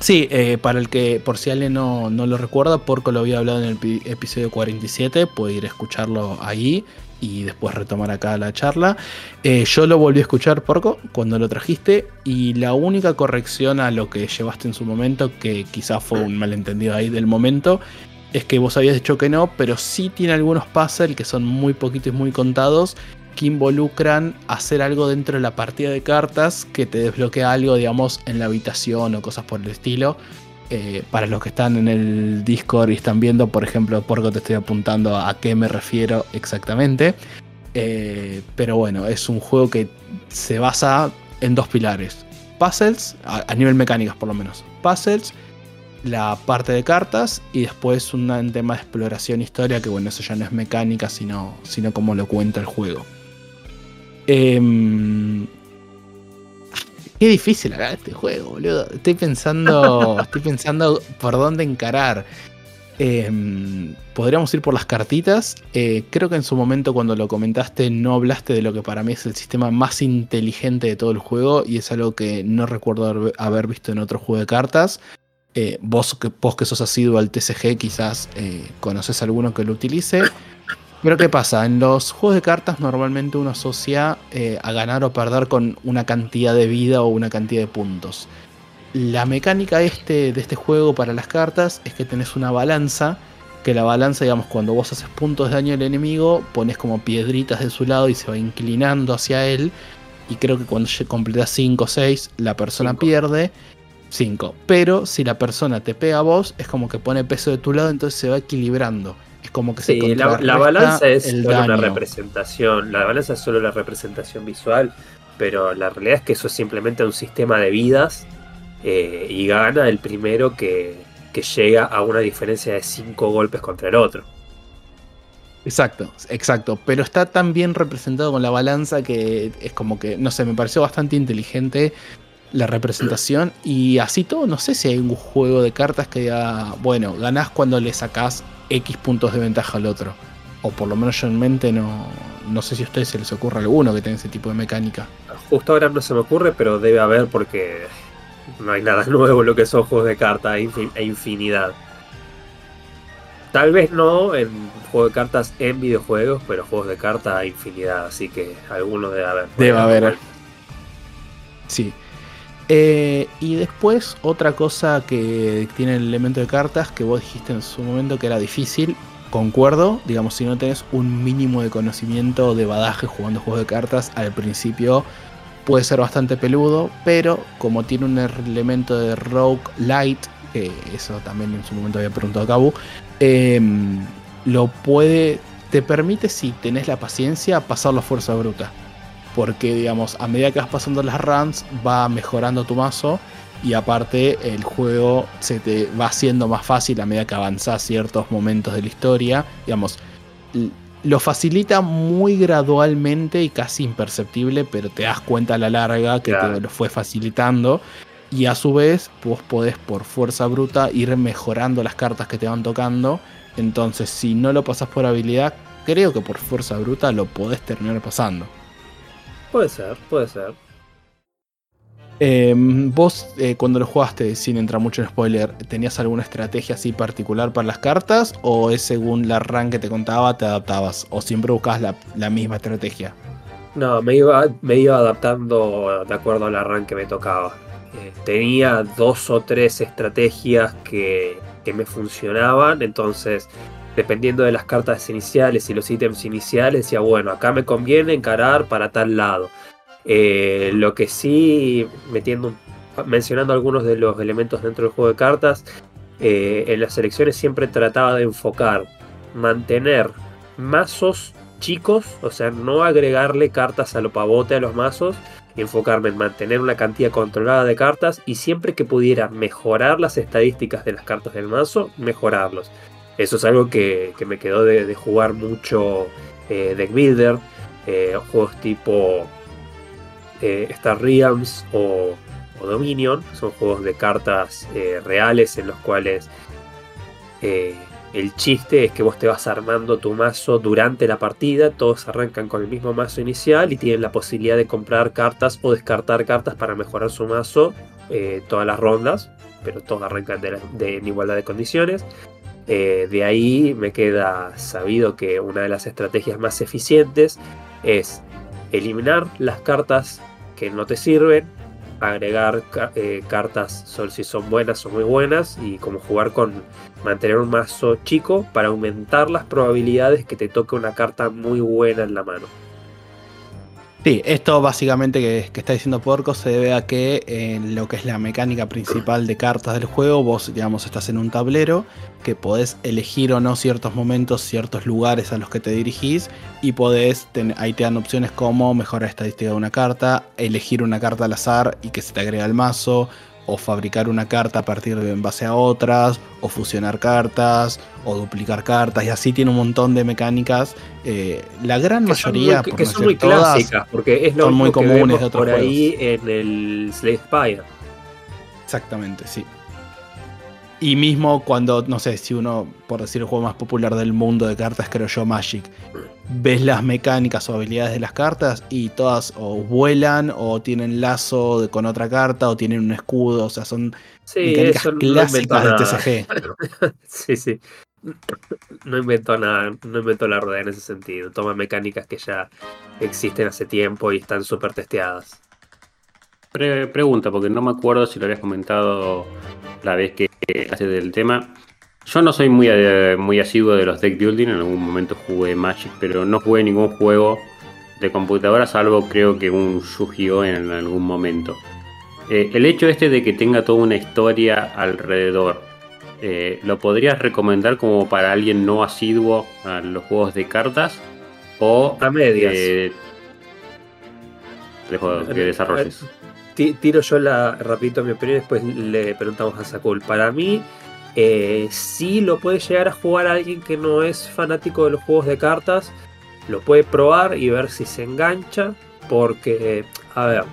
Sí, eh, para el que, por si alguien no, no lo recuerda, Porco lo había hablado en el pi- episodio 47, puede ir a escucharlo ahí y después retomar acá la charla. Eh, yo lo volví a escuchar, Porco, cuando lo trajiste y la única corrección a lo que llevaste en su momento, que quizás fue un malentendido ahí del momento, es que vos habías dicho que no, pero sí tiene algunos puzzles que son muy poquitos y muy contados que involucran hacer algo dentro de la partida de cartas que te desbloquea algo, digamos, en la habitación o cosas por el estilo. Eh, para los que están en el Discord y están viendo, por ejemplo, porque te estoy apuntando a qué me refiero exactamente. Eh, pero bueno, es un juego que se basa en dos pilares. Puzzles, a, nivel mecánicas por lo menos. Puzzles, la parte de cartas y después un tema de exploración historia, que bueno, eso ya no es mecánica, sino, sino como lo cuenta el juego. Em, qué difícil acá este juego, boludo. Estoy pensando. estoy pensando por dónde encarar. Em, podríamos ir por las cartitas. Eh, creo que en su momento, cuando lo comentaste, no hablaste de lo que para mí es el sistema más inteligente de todo el juego. Y es algo que no recuerdo haber, haber visto en otro juego de cartas. Eh, vos, que, vos que sos asiduo al TCG, quizás eh, conoces alguno que lo utilice. Pero ¿qué pasa? En los juegos de cartas normalmente uno asocia eh, a ganar o perder con una cantidad de vida o una cantidad de puntos. La mecánica este, de este juego para las cartas es que tenés una balanza, que la balanza, digamos, cuando vos haces puntos de daño al enemigo, pones como piedritas de su lado y se va inclinando hacia él. Y creo que cuando completas 5 o 6, la persona Cinco. pierde 5. Pero si la persona te pega a vos, es como que pone peso de tu lado, entonces se va equilibrando. Es como que se Sí, la, la contrarresta balanza es solo una representación. La balanza es solo la representación visual, pero la realidad es que eso es simplemente un sistema de vidas eh, y gana el primero que, que llega a una diferencia de 5 golpes contra el otro. Exacto, exacto. Pero está tan bien representado con la balanza que es como que, no sé, me pareció bastante inteligente la representación. Y así todo, no sé si hay un juego de cartas que diga, bueno, ganás cuando le sacás X puntos de ventaja al otro. O por lo menos yo en mente no, no sé si a ustedes se les ocurre alguno que tenga ese tipo de mecánica. Justo ahora no se me ocurre, pero debe haber porque no hay nada nuevo en lo que son juegos de cartas, hay infinidad. Tal vez no en juegos de cartas en videojuegos, pero juegos de cartas hay infinidad, así que algunos debe haber. Debe haber. Sí. Eh, y después otra cosa que tiene el elemento de cartas que vos dijiste en su momento que era difícil, concuerdo, digamos, si no tenés un mínimo de conocimiento de badaje jugando juegos de cartas, al principio puede ser bastante peludo, pero como tiene un elemento de rogue light, que eso también en su momento había preguntado a Cabu, em, lo puede, te permite si tenés la paciencia pasarlo a fuerza bruta. Porque digamos, a medida que vas pasando las runs, va mejorando tu mazo y aparte el juego se te va haciendo más fácil a medida que avanzás ciertos momentos de la historia. Digamos, lo facilita muy gradualmente y casi imperceptible, pero te das cuenta a la larga que te lo fue facilitando. Y a su vez, vos podés por fuerza bruta ir mejorando las cartas que te van tocando. Entonces, si no lo pasas por habilidad, creo que por fuerza bruta lo podés terminar pasando. Puede ser, puede ser. Em, vos, eh, cuando lo jugaste, sin entrar mucho en spoiler, ¿tenías alguna estrategia así particular para las cartas? ¿O es según la rank que te contaba, te adaptabas? ¿O siempre buscabas la, misma estrategia? No, me iba, me iba adaptando de acuerdo a la rank que me tocaba. Eh, tenía dos o tres estrategias que, que me funcionaban, entonces dependiendo de las cartas iniciales y los ítems iniciales, decía, bueno, acá me conviene encarar para tal lado eh, lo que sí, metiendo, mencionando algunos de los elementos dentro del juego de cartas, eh, en las elecciones siempre trataba de enfocar, mantener mazos chicos, o sea, no agregarle cartas a lo pavote a los mazos, enfocarme en mantener una cantidad controlada de cartas y siempre que pudiera mejorar las estadísticas de las cartas del mazo, mejorarlos. Eso es algo que, me quedó de, jugar mucho eh, Deck Builder, juegos tipo eh, Star Realms o, Dominion. Son juegos de cartas eh, reales en los cuales eh, el chiste es que vos te vas armando tu mazo durante la partida. Todos arrancan con el mismo mazo inicial y tienen la posibilidad de comprar cartas o descartar cartas para mejorar su mazo todas las rondas. Pero todos arrancan de, en igualdad de condiciones. De ahí me queda sabido que una de las estrategias más eficientes es eliminar las cartas que no te sirven, agregar eh, cartas solo si son buenas o muy buenas y como jugar con mantener un mazo chico para aumentar las probabilidades que te toque una carta muy buena en la mano. Sí, esto básicamente que, está diciendo Porco se debe a que en lo que es la mecánica principal de cartas del juego, vos, digamos, estás en un tablero que podés elegir o no ciertos momentos, ciertos lugares a los que te dirigís y podés, ahí te dan opciones como mejorar estadística de una carta, elegir una carta al azar y que se te agrega al mazo, o fabricar una carta a partir de en base a otras, o fusionar cartas, o duplicar cartas, y así tiene un montón de mecánicas. Eh, la gran mayoría, que son muy clásicas, porque es lo son muy comunes de por ahí en el Slay Spire. Exactamente, sí. Y mismo cuando, no sé, si uno, por decir el juego más popular del mundo de cartas, creo yo, Magic, ves las mecánicas o habilidades de las cartas y todas o vuelan o tienen lazo con otra carta o tienen un escudo, o sea, son mecánicas clásicas de TCG. sí, sí. No inventó nada, no inventó la rueda en ese sentido. Toma mecánicas que ya existen hace tiempo y están súper testeadas. pregunta, porque no me acuerdo si lo habías comentado la vez que hace del tema. Yo no soy muy, eh, muy asiduo de los deck building, en algún momento jugué Magic, pero no jugué ningún juego de computadora, salvo creo que un Yu-Gi-Oh! en algún momento. Eh, el hecho este de que tenga toda una historia alrededor, eh, ¿lo podrías recomendar como para alguien no asiduo a los juegos de cartas? O a medias. que desarrolles tiro yo la rapidito mi opinión y después le preguntamos a Sakul. Para mí, Eh, sí lo puede llegar a jugar alguien que no es fanático de los juegos de cartas, lo puede probar y ver si se engancha, porque, a ver,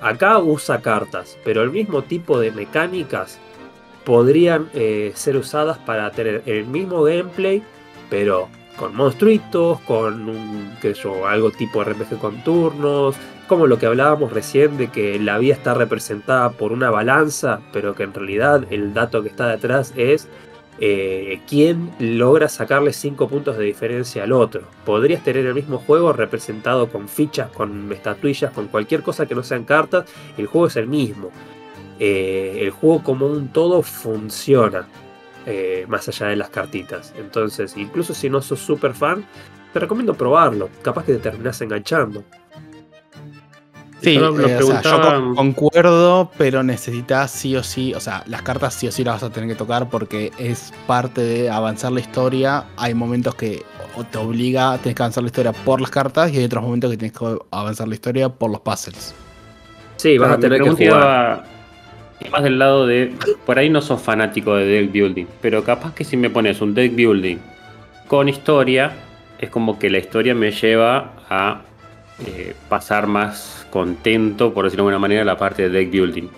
acá usa cartas, pero el mismo tipo de mecánicas podrían eh, ser usadas para tener el mismo gameplay, pero con monstruitos, con un, yo, algo tipo RPG con turnos, como lo que hablábamos recién de que la vida está representada por una balanza, pero que en realidad el dato que está detrás es eh, quién logra sacarle 5 puntos de diferencia al otro. Podrías tener el mismo juego representado con fichas, con estatuillas, con cualquier cosa que no sean cartas, el juego es el mismo. Eh, el juego como un todo funciona. Eh, más allá de las cartitas. Entonces, incluso si no sos super fan, te recomiendo probarlo. Capaz que te terminás enganchando. Sí, eh, yo concuerdo, pero necesitas sí o sí, o sea, las cartas sí o sí las vas a tener que tocar porque es parte de avanzar la historia. Hay momentos que te obliga, tienes que avanzar la historia por las cartas y hay otros momentos que tienes que avanzar la historia por los puzzles. Sí, vas a tener que jugar más del lado de. Por ahí no sos fanático de deck building, pero capaz que si me pones un deck building con historia, es como que la historia me lleva a eh, pasar más contento, por decirlo de alguna manera, la parte de deck building.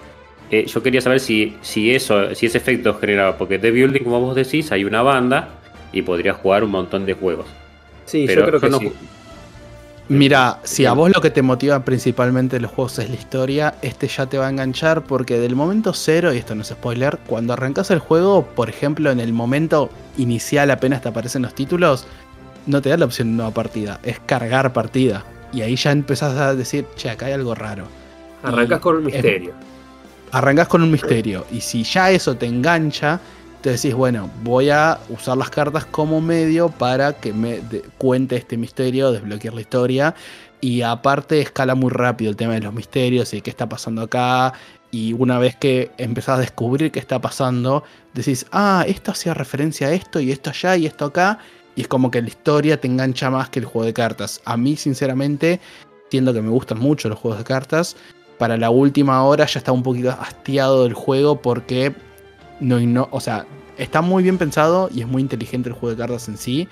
Eh, yo quería saber si, si, eso, si ese efecto generaba, porque deck building, como vos decís, hay una banda y podría jugar un montón de juegos. Sí, yo creo que sí. Mira, si a vos lo que te motiva principalmente los juegos es la historia, este ya te va a enganchar porque del momento cero, y esto no es spoiler, cuando arrancas el juego, por ejemplo, en el momento inicial apenas te aparecen los títulos, no te da la opción de nueva partida, es cargar partida. Y ahí ya empezás a decir, che, acá hay algo raro. Arrancas con un misterio. arrancas con un misterio. Y si ya eso te engancha, te decís, bueno, voy a usar las cartas como medio para que me cuente este misterio, desbloquear la historia. Y aparte escala muy rápido el tema de los misterios y qué está pasando acá. Y una vez que empezás a descubrir qué está pasando, decís, ah, esto hacía referencia a esto y esto allá y esto acá. Y es como que la historia te engancha más que el juego de cartas. A mí, sinceramente, siendo que me gustan mucho los juegos de cartas, para la última hora ya está un poquito hastiado del juego porque no, no, o sea, está muy bien pensado y es muy inteligente el juego de cartas en sí.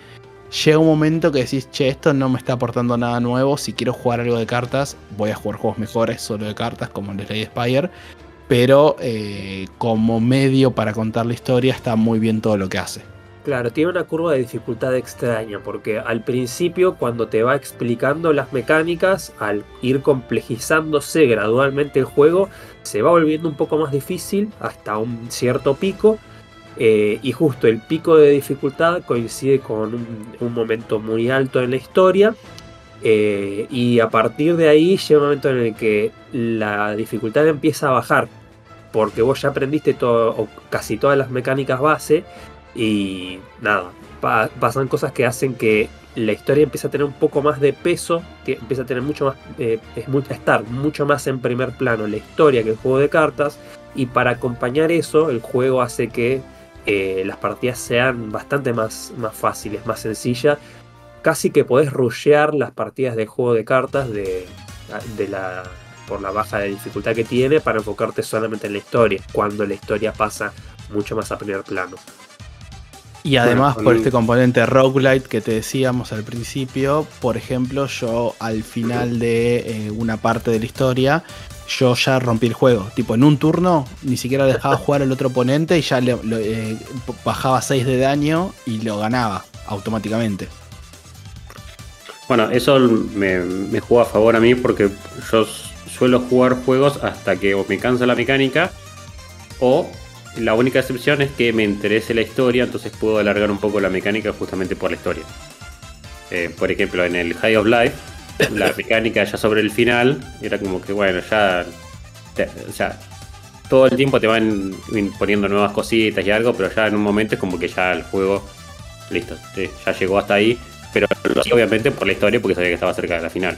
Llega un momento que decís, che, esto no me está aportando nada nuevo. Si quiero jugar algo de cartas, voy a jugar juegos mejores solo de cartas, como el Slay Spire. Pero eh, como medio para contar la historia, está muy bien todo lo que hace. Claro, tiene una curva de dificultad extraña, porque al principio, cuando te va explicando las mecánicas, al ir complejizándose gradualmente el juego, se va volviendo un poco más difícil hasta un cierto pico. Eh, y justo el pico de dificultad coincide con un, momento muy alto en la historia. Eh, y a partir de ahí llega un momento en el que la dificultad empieza a bajar. Porque vos ya aprendiste todo, o casi todas las mecánicas base. Y nada, pasan cosas que hacen que la historia empieza a tener un poco más de peso, empieza a tener mucho más, eh, es estar mucho más en primer plano la historia que el juego de cartas, y para acompañar eso, el juego hace que eh, las partidas sean bastante más, más fáciles, más sencillas. Casi que podés rushear las partidas de juego de cartas de, de la, por la baja de dificultad que tiene para enfocarte solamente en la historia, cuando la historia pasa mucho más a primer plano. Y además por este componente roguelite que te decíamos al principio, por ejemplo, yo al final de eh, una parte de la historia, yo ya rompí el juego. Tipo, en un turno ni siquiera dejaba jugar al otro oponente y ya le, eh, bajaba 6 de daño y lo ganaba automáticamente. Bueno, eso me, me juega a favor a mí porque yo suelo jugar juegos hasta que o me cansa la mecánica o la única excepción es que me interese la historia, entonces puedo alargar un poco la mecánica justamente por la historia. Eh, por ejemplo, en el High of Life, la mecánica ya sobre el final era como que, bueno, ya. o sea, todo el tiempo te van poniendo nuevas cositas y algo, pero ya en un momento es como que ya el juego, listo, ya llegó hasta ahí. Pero obviamente por la historia porque sabía que estaba cerca de la final.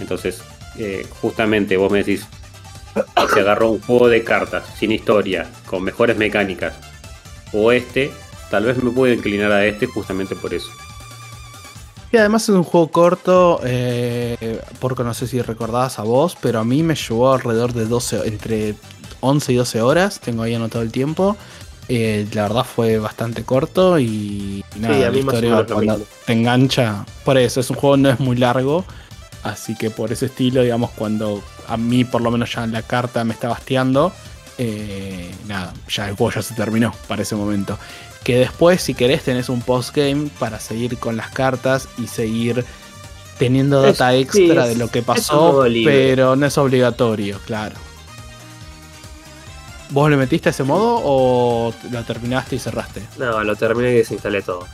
Entonces, eh, justamente vos me decís, se agarró un juego de cartas sin historia, con mejores mecánicas, o este, tal vez me puedo inclinar a este justamente por eso. Y además es un juego corto, eh, porque no sé si recordabas a vos, pero a mí me llevó alrededor de 12, entre 11 y 12 horas, tengo ahí anotado el tiempo. Eh, la verdad fue bastante corto y, y nada, Sí, a la mí historia cuando te engancha. Por eso, es un juego no es muy largo. Así que por ese estilo, digamos, cuando a mí por lo menos ya la carta me está basteando, eh, nada, ya el juego ya se terminó para ese momento. Que después, si querés, tenés un postgame para seguir con las cartas y seguir teniendo data extra de lo que pasó, pero no es obligatorio, claro. ¿Vos le metiste a ese modo o lo terminaste y cerraste? No, lo terminé y desinstalé todo.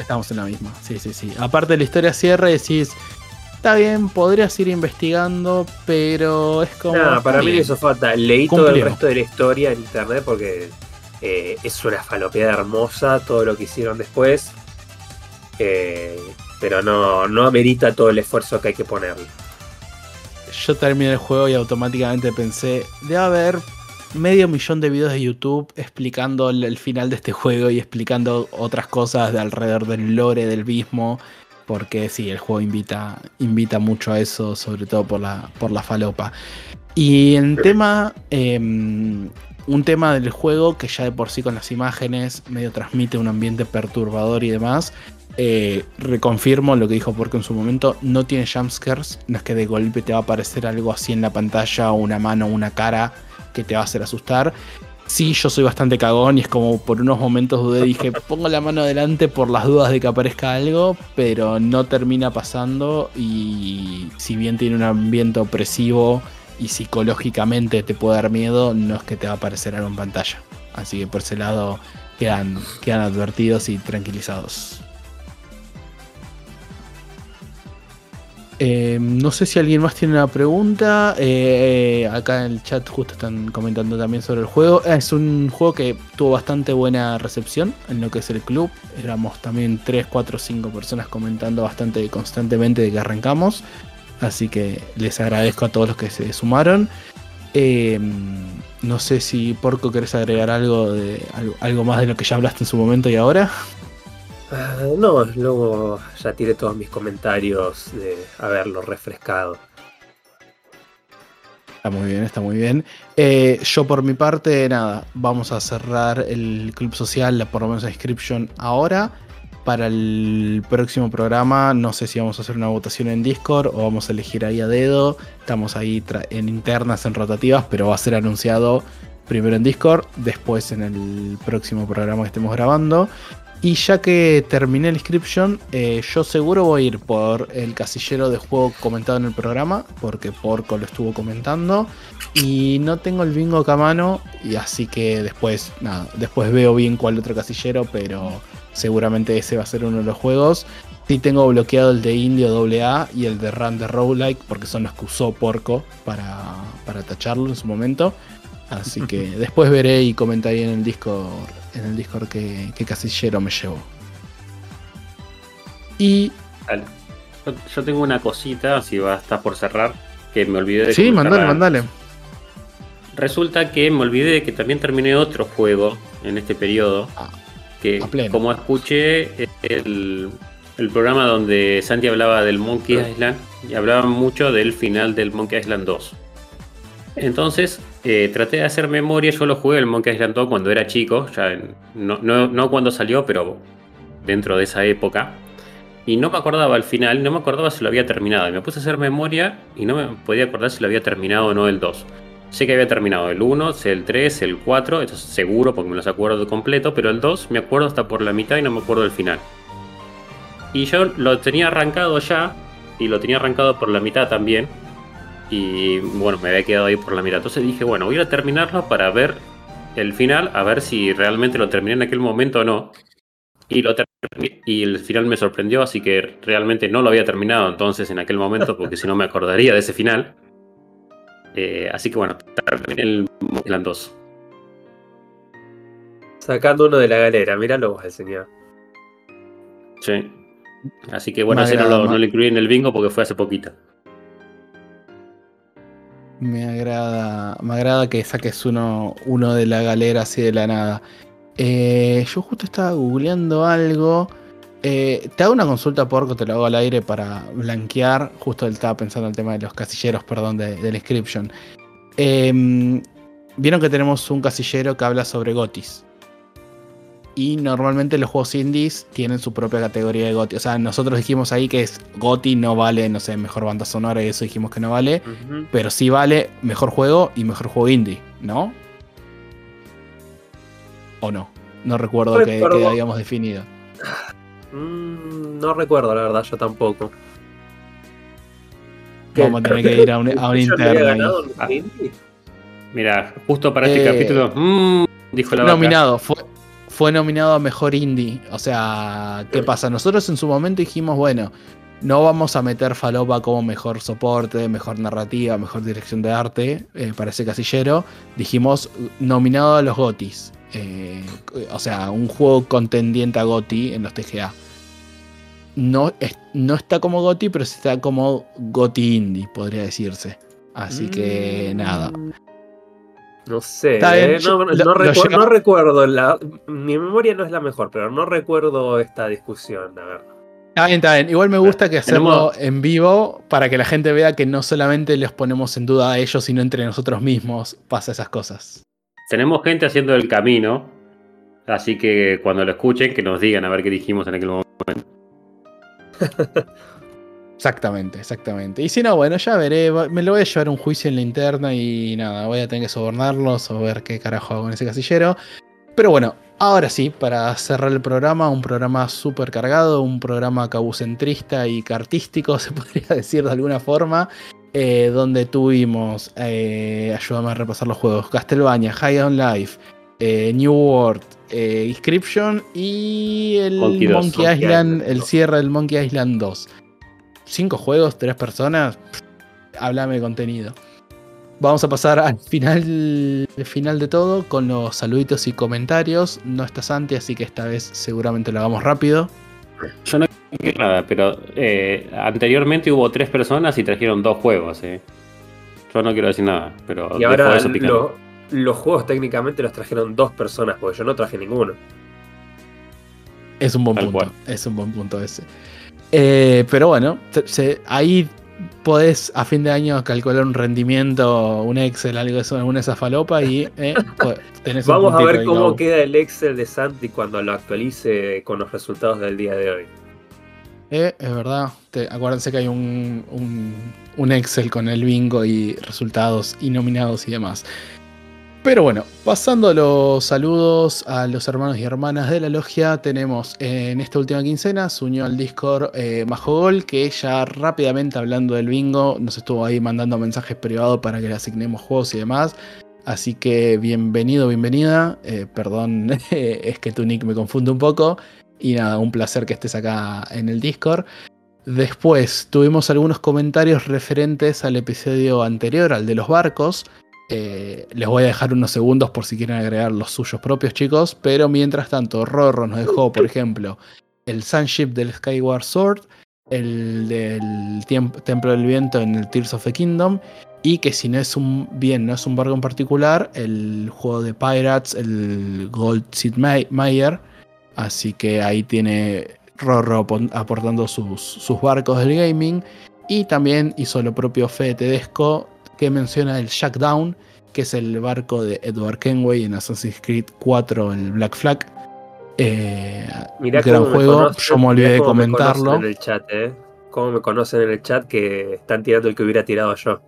Estamos en la misma, sí, sí, sí. Aparte de la historia cierre, decís, está bien, podrías ir investigando, pero es como... Está para mí bien. hizo falta. Leí todo el resto de la historia en internet porque eh, es una falopeada hermosa todo lo que hicieron después. Eh, pero no, no amerita todo el esfuerzo que hay que ponerle. Yo terminé el juego y automáticamente pensé, debe haber medio millón de videos de YouTube explicando el, el final de este juego y explicando otras cosas de alrededor del lore del mismo. Porque sí, el juego invita, invita mucho a eso, sobre todo por la, por la falopa. Y en tema, em, un tema del juego que ya de por sí con las imágenes medio transmite un ambiente perturbador y demás. eh, reconfirmo lo que dijo Porco en su momento, no tiene jumpscares, no es que de golpe te va a aparecer algo así en la pantalla, una mano, una cara que te va a hacer asustar. Sí, yo soy bastante cagón y es como por unos momentos dudé, dije, pongo la mano adelante por las dudas de que aparezca algo, pero no termina pasando y si bien tiene un ambiente opresivo y psicológicamente te puede dar miedo, no es que te va a aparecer algo en pantalla. Así que por ese lado quedan, quedan advertidos y tranquilizados. Eh, no sé si alguien más tiene una pregunta. Eh, acá en el chat justo están comentando también sobre el juego. Eh, Es un juego que tuvo bastante buena recepción en lo que es el club. Éramos también 3, 4, 5 personas comentando bastante constantemente de que arrancamos. Así que les agradezco a todos los que se sumaron. Eh, no sé si Porco querés agregar algo, de, algo más de lo que ya hablaste en su momento y ahora. Ah, no, luego ya tiré todos mis comentarios de haberlo refrescado. Está muy bien, está muy bien. Eh, yo por mi parte, nada, vamos a cerrar el club social, por lo menos la inscription ahora. Para el próximo programa, no sé si vamos a hacer una votación en Discord o vamos a elegir ahí a dedo. Estamos ahí en internas, en rotativas, pero va a ser anunciado primero en Discord, después en el próximo programa que estemos grabando. Y ya que terminé la inscription, eh, yo seguro voy a ir por el casillero de juego comentado en el programa, porque Porco lo estuvo comentando. Y no tengo el bingo acá a mano, y así que después, nada, después veo bien cuál otro casillero, pero seguramente ese va a ser uno de los juegos. Sí tengo bloqueado el de Indio AA y el de Run the Roguelike, porque son los que usó Porco para, para tacharlo en su momento. Así que después veré y comentaré en el Discord, en el Discord qué, qué casillero me llevo. Y Dale. Yo, yo tengo una cosita, si va a estar por cerrar, que me olvidé de sí, mandale, mandale. Resulta que me olvidé de que también terminé otro juego en este periodo. Ah, que como escuché el, el programa donde Santi hablaba del Monkey Island y hablaba mucho del final del Monkey Island 2. Entonces eh, traté de hacer memoria, yo lo jugué el Monkey Island 2 cuando era chico, no, cuando salió, pero dentro de esa época. Y no me acordaba al final, no me acordaba si lo había terminado. Y me puse a hacer memoria y no me podía acordar si lo había terminado o no el 2. Sé que había terminado el 1, sé el 3, el 4, eso es seguro porque me los acuerdo completo, pero el 2 me acuerdo hasta por la mitad y no me acuerdo del final. Y yo lo tenía arrancado ya, y lo tenía arrancado por la mitad también, y bueno, me había quedado ahí por la mitad. Entonces dije, bueno, voy a terminarlo para ver el final, a ver si realmente lo terminé en aquel momento o no. Y, lo y el final me sorprendió, así que realmente no lo había terminado entonces en aquel momento, porque si no me acordaría de ese final. Eh, así que bueno, terminé el Island 2. Sacando uno de la galera, míralo vos el señor. Sí. Así que bueno, ese no lo, no lo incluí en el bingo porque fue hace poquito. Me agrada, me agrada que saques uno, uno de la galera así de la nada. Eh, yo justo estaba googleando algo. Eh, te hago una consulta porco, te lo hago al aire para blanquear. Justo estaba pensando en el tema de los casilleros, perdón, de, de la inscription. Eh, vieron que tenemos un casillero que habla sobre Gotis. Y normalmente los juegos indies tienen su propia categoría de GOTY. O sea, nosotros dijimos ahí que es GOTY no vale, no sé, mejor banda sonora y eso dijimos que no vale. Pero sí vale mejor juego y mejor juego indie, ¿no? ¿O no? No recuerdo que, Recuerdo. que habíamos definido. Mm, no recuerdo, la verdad, yo tampoco. ¿Qué? Vamos a tener que ir a un, a un ¿Yo no había interno indie? Mira, justo para este Eh, capítulo, mm, dijo la vaca. nominado, fue, fue nominado a mejor indie. O sea, ¿qué pasa? Nosotros en su momento dijimos, bueno, no vamos a meter Falopa como mejor soporte, mejor narrativa, mejor dirección de arte eh, para ese casillero. Dijimos nominado a los GOTIs. Eh, o sea, un juego contendiente a GOTI en los TGA. No, es- no está como GOTI, pero está como GOTI indie, podría decirse. Así que Mm, nada. No sé, Está bien, eh, no, lo- no lo recu- llegamos- no recuerdo, la, mi memoria no es la mejor, pero no recuerdo esta discusión, la verdad. Está bien, está bien. Igual me gusta que hacerlo en vivo para que la gente vea que no solamente les ponemos en duda a ellos, sino entre nosotros mismos pasa esas cosas. Tenemos gente haciendo el camino, así que cuando lo escuchen, que nos digan a ver qué dijimos en aquel momento. Exactamente, exactamente. Y si no, bueno, ya veré. Me lo voy a llevar a un juicio en la interna y nada, voy a tener que sobornarlos o ver qué carajo hago en ese casillero. Pero bueno, ahora sí, para cerrar el programa, un programa súper cargado, un programa cabucentrista y cartístico, se podría decir de alguna forma, eh, donde tuvimos, eh, ayúdame a repasar los juegos, Castlevania, High on Life, eh, New World, eh, Inscription y el Monkey 2, Monkey Island, Island el 2. cierre del Monkey Island 2. Cinco juegos, tres personas, pff, háblame de contenido. Vamos a pasar al final, al final de todo con los saluditos y comentarios. No está Santi, así que esta vez seguramente lo hagamos rápido. Yo no quiero nada, pero eh, anteriormente hubo tres personas y trajeron dos juegos. Eh. Yo no quiero decir nada, pero Y ahora eso picando. lo- los juegos técnicamente los trajeron dos personas, porque yo no traje ninguno. Es un buen Tal punto. cual. Es un buen punto ese. Eh, pero bueno, se- ahí podés a fin de año calcular un rendimiento, un Excel, algo de eso, alguna de esas falopas y eh, pues, tenés un Vamos a ver cómo queda el Excel de Santi cuando lo actualice con los resultados del día de hoy. Eh, es verdad. Te- acuérdense que hay un, un- un Excel con el bingo y resultados y nominados y demás. Pero bueno, pasando los saludos a los hermanos y hermanas de la logia, tenemos en esta última quincena, se unió al Discord eh, Majogol, que ya rápidamente hablando del bingo, nos estuvo ahí mandando mensajes privados para que le asignemos juegos y demás. Así que bienvenido, bienvenida. Eh, perdón, es que tu nick me confunde un poco. Y nada, un placer que estés acá en el Discord. Después tuvimos algunos comentarios referentes al episodio anterior, al de los barcos. Eh, les voy a dejar unos segundos por si quieren agregar los suyos propios, chicos. Pero mientras tanto, Rorro nos dejó, por ejemplo, el Sunship del Skyward Sword, el del Templo del Viento en el Tears of the Kingdom. Y que si no es un bien, no es un barco en particular, el juego de Pirates, el Gold Seed May- Mayer. Así que ahí tiene Rorro aportando sus, sus barcos del gaming. Y también hizo lo propio Fede Tedesco, que menciona el Shackdown, que es el barco de Edward Kenway en Assassin's Creed 4, el Black Flag. Eh, Mirá gran cómo me juego, conocen, yo me olvidé de comentarlo. En el chat, ¿eh? Cómo me conocen en el chat que están tirando el que hubiera tirado yo.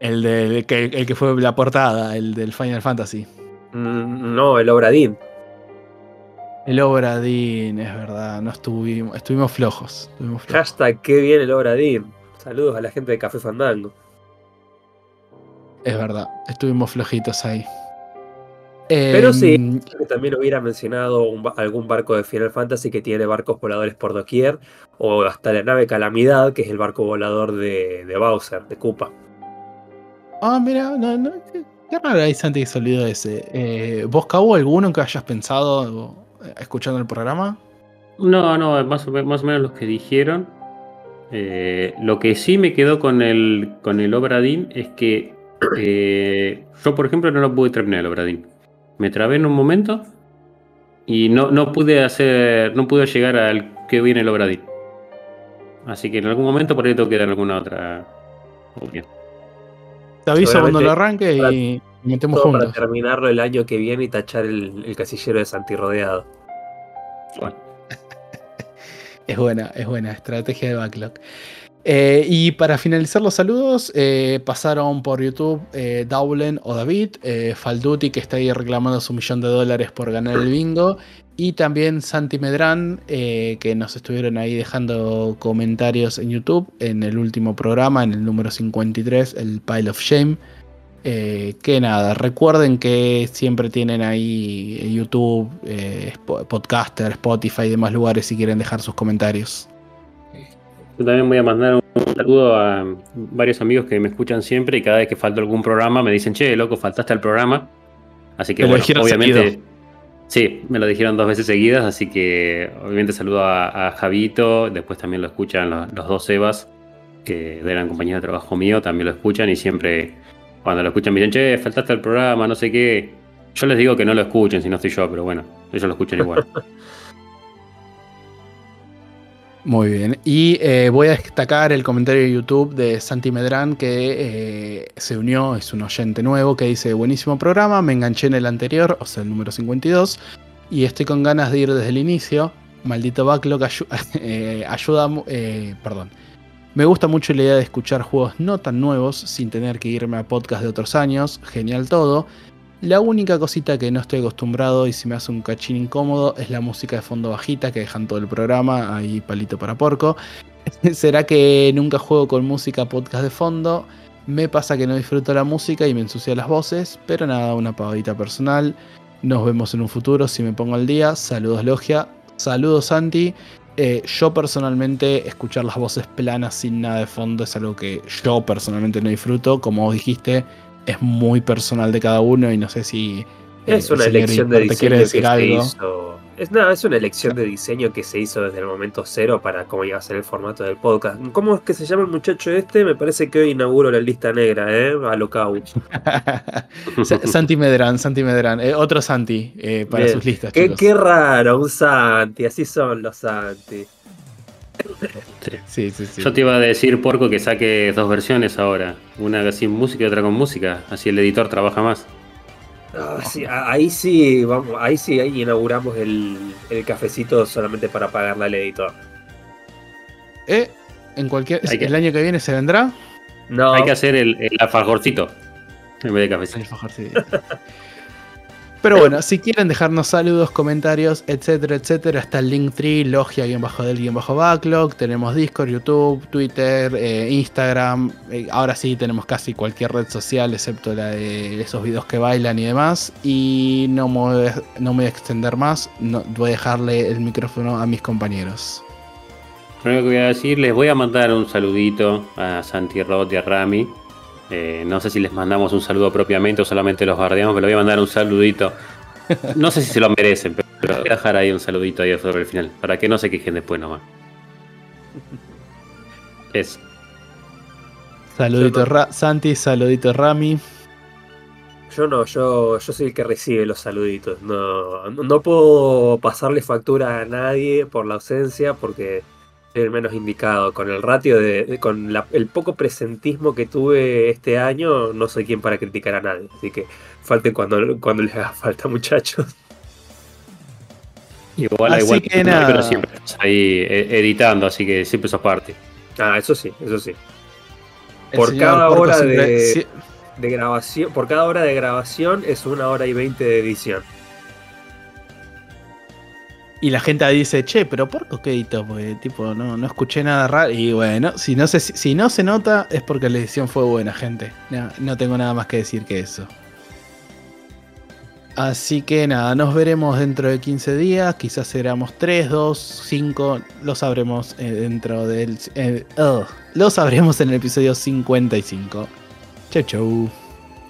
El, de, el que, el que fue la portada, el del Final Fantasy. Mm, no, el Obradín. El Obradín, es verdad, no estuvimos, estuvimos flojos. Estuvimos flojos. Hashtag qué bien el Obradín. Saludos a la gente de Café Fandango. Es verdad, estuvimos flojitos ahí. Pero sí. Em, Que también hubiera mencionado un algún barco de Final Fantasy que tiene barcos voladores por doquier. O hasta la nave Calamidad, que es el barco volador de, de Bowser, de Koopa. Ah, mira, no, no, qué, qué raro ahí Santi que se olvidó de ese. Eh, ¿Vos, Cabo, alguno que hayas pensado eh, escuchando el programa? No, no, más o, me- más o menos lo que dijeron. Eh, lo que sí me quedó con el, con el Obradín es que eh, yo, por ejemplo, no lo pude terminar el Obradín. Me trabé en un momento y no, no pude hacer, no pude llegar al que viene el Obradín. Así que en algún momento por ahí tengo que dar alguna otra opinión. Te aviso cuando lo arranque y, metemos Todo para juntos. terminarlo el año que viene y tachar el, el casillero de Santi rodeado. Bueno, Es buena, es buena estrategia de backlog. Eh, y para finalizar los saludos, eh, pasaron por YouTube eh, Daulen o David, eh, Falduti que está ahí reclamando su millón de dólares por ganar el bingo, y también Santi Medrán, que nos estuvieron ahí dejando comentarios en YouTube en el último programa, en el número 53, el Pile of Shame. Que nada, recuerden que siempre tienen ahí YouTube, Podcaster, Spotify y demás lugares si quieren dejar sus comentarios. Yo también voy a mandar un saludo a varios amigos que me escuchan siempre y cada vez que falta algún programa me dicen, che, loco, faltaste al programa. Así que Me bueno, obviamente. seguido. Sí, me lo dijeron dos veces seguidas, así que obviamente saludo a, a Javito, después también lo escuchan los, los dos Evas, que eran compañeros de trabajo mío, también lo escuchan y siempre cuando lo escuchan me dicen, che, faltaste al programa, no sé qué. Yo les digo que no lo escuchen si no estoy yo, pero bueno, ellos lo escuchan igual. Muy bien. Y eh, voy a destacar el comentario de YouTube de Santi Medrán que eh, se unió, es un oyente nuevo que dice, buenísimo programa, me enganché en el anterior, o sea, el número 52, y estoy con ganas de ir desde el inicio. Maldito backlog ayu- eh, ayuda, eh, perdón. Me gusta mucho la idea de escuchar juegos no tan nuevos sin tener que irme a podcast de otros años, genial todo. La única cosita que no estoy acostumbrado y se me hace un cachín incómodo es la música de fondo bajita que dejan todo el programa, ahí palito para porco. ¿Será que nunca juego con música podcast de fondo? Me pasa que no disfruto la música y me ensucia las voces, pero nada, una pavadita personal. Nos vemos en un futuro si me pongo al día. Saludos Logia, saludos Santi. Eh, yo personalmente escuchar las voces planas sin nada de fondo es algo que yo personalmente no disfruto. Como vos dijiste, es muy personal de cada uno y no sé si... eh, Es una elección de diseño que decir se algo. hizo. Es nada, es una elección de diseño que se hizo desde el momento cero para cómo iba a ser el formato del podcast. ¿Cómo es que se llama el muchacho este? Me parece que hoy inauguro la lista negra, ¿eh? A lo Santi Medrán, Santi Medrán, eh, otro Santi eh, para Bien. sus listas. Qué, chicos. qué raro, un Santi, así son los Santi. Sí, sí, sí. Yo te iba a decir, Porco, que saque dos versiones ahora, una sin música y otra con música, así el editor trabaja más. Ah, sí, ahí sí, vamos, ahí sí, ahí inauguramos el, el cafecito solamente para pagarle al editor. Eh, en cualquier, Hay que- el año que viene se vendrá. No, Hay que hacer el, el alfajorcito en vez de cafecito. Alfajor, sí. Pero bueno, si quieren dejarnos saludos, comentarios, etcétera, etcétera, está el Linktree, logia del backlog, tenemos Discord, YouTube, Twitter, eh, Instagram, eh, ahora sí tenemos casi cualquier red social excepto la de esos videos que bailan y demás. Y no me voy a, extender más, voy a dejarle el micrófono a mis compañeros. Lo único que voy a decir, les voy a mandar un saludito a Santi y a Rami. Eh, no sé si les mandamos un saludo propiamente o solamente los bardeamos, pero voy a mandar un saludito. No sé si se lo merecen, pero pero voy a dejar ahí un saludito ahí sobre el final, para que no se quejen después nomás. Eso. Saludito Ra- Santi, saludito Rami. yo no, yo, yo soy el que recibe los saluditos. No, no puedo pasarle factura a nadie por la ausencia porque el menos indicado. Con el ratio de, de- con la- el poco presentismo que tuve este año, no soy quien para criticar a nadie. Así que falten cuando, cuando les haga falta, muchachos. Igual, Así igual, que nada. pero siempre estás ahí eh, editando, así que siempre sos parte. Ah, eso sí, eso sí. El Por cada hora siempre- de- si- De grabación, por cada hora de grabación es una hora y veinte de edición. Y la gente dice, che, pero ¿por editó? Porque tipo, no, no escuché nada raro. Y bueno, si no, se, si no se nota es porque la edición fue buena, gente. No, no tengo nada más que decir que eso. Así que nada, nos veremos dentro de 15 días. Quizás seramos 3, 2, 5. Lo sabremos eh, dentro del... eh, ugh. lo sabremos en el episodio 55. Chau, chau.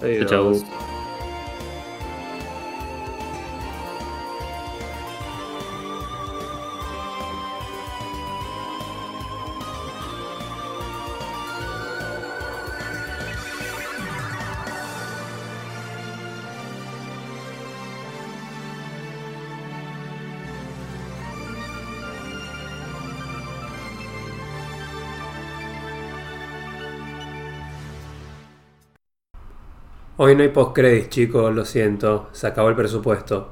Adiós. Chau. Hoy no hay post-credits, chicos, lo siento. Se acabó el presupuesto.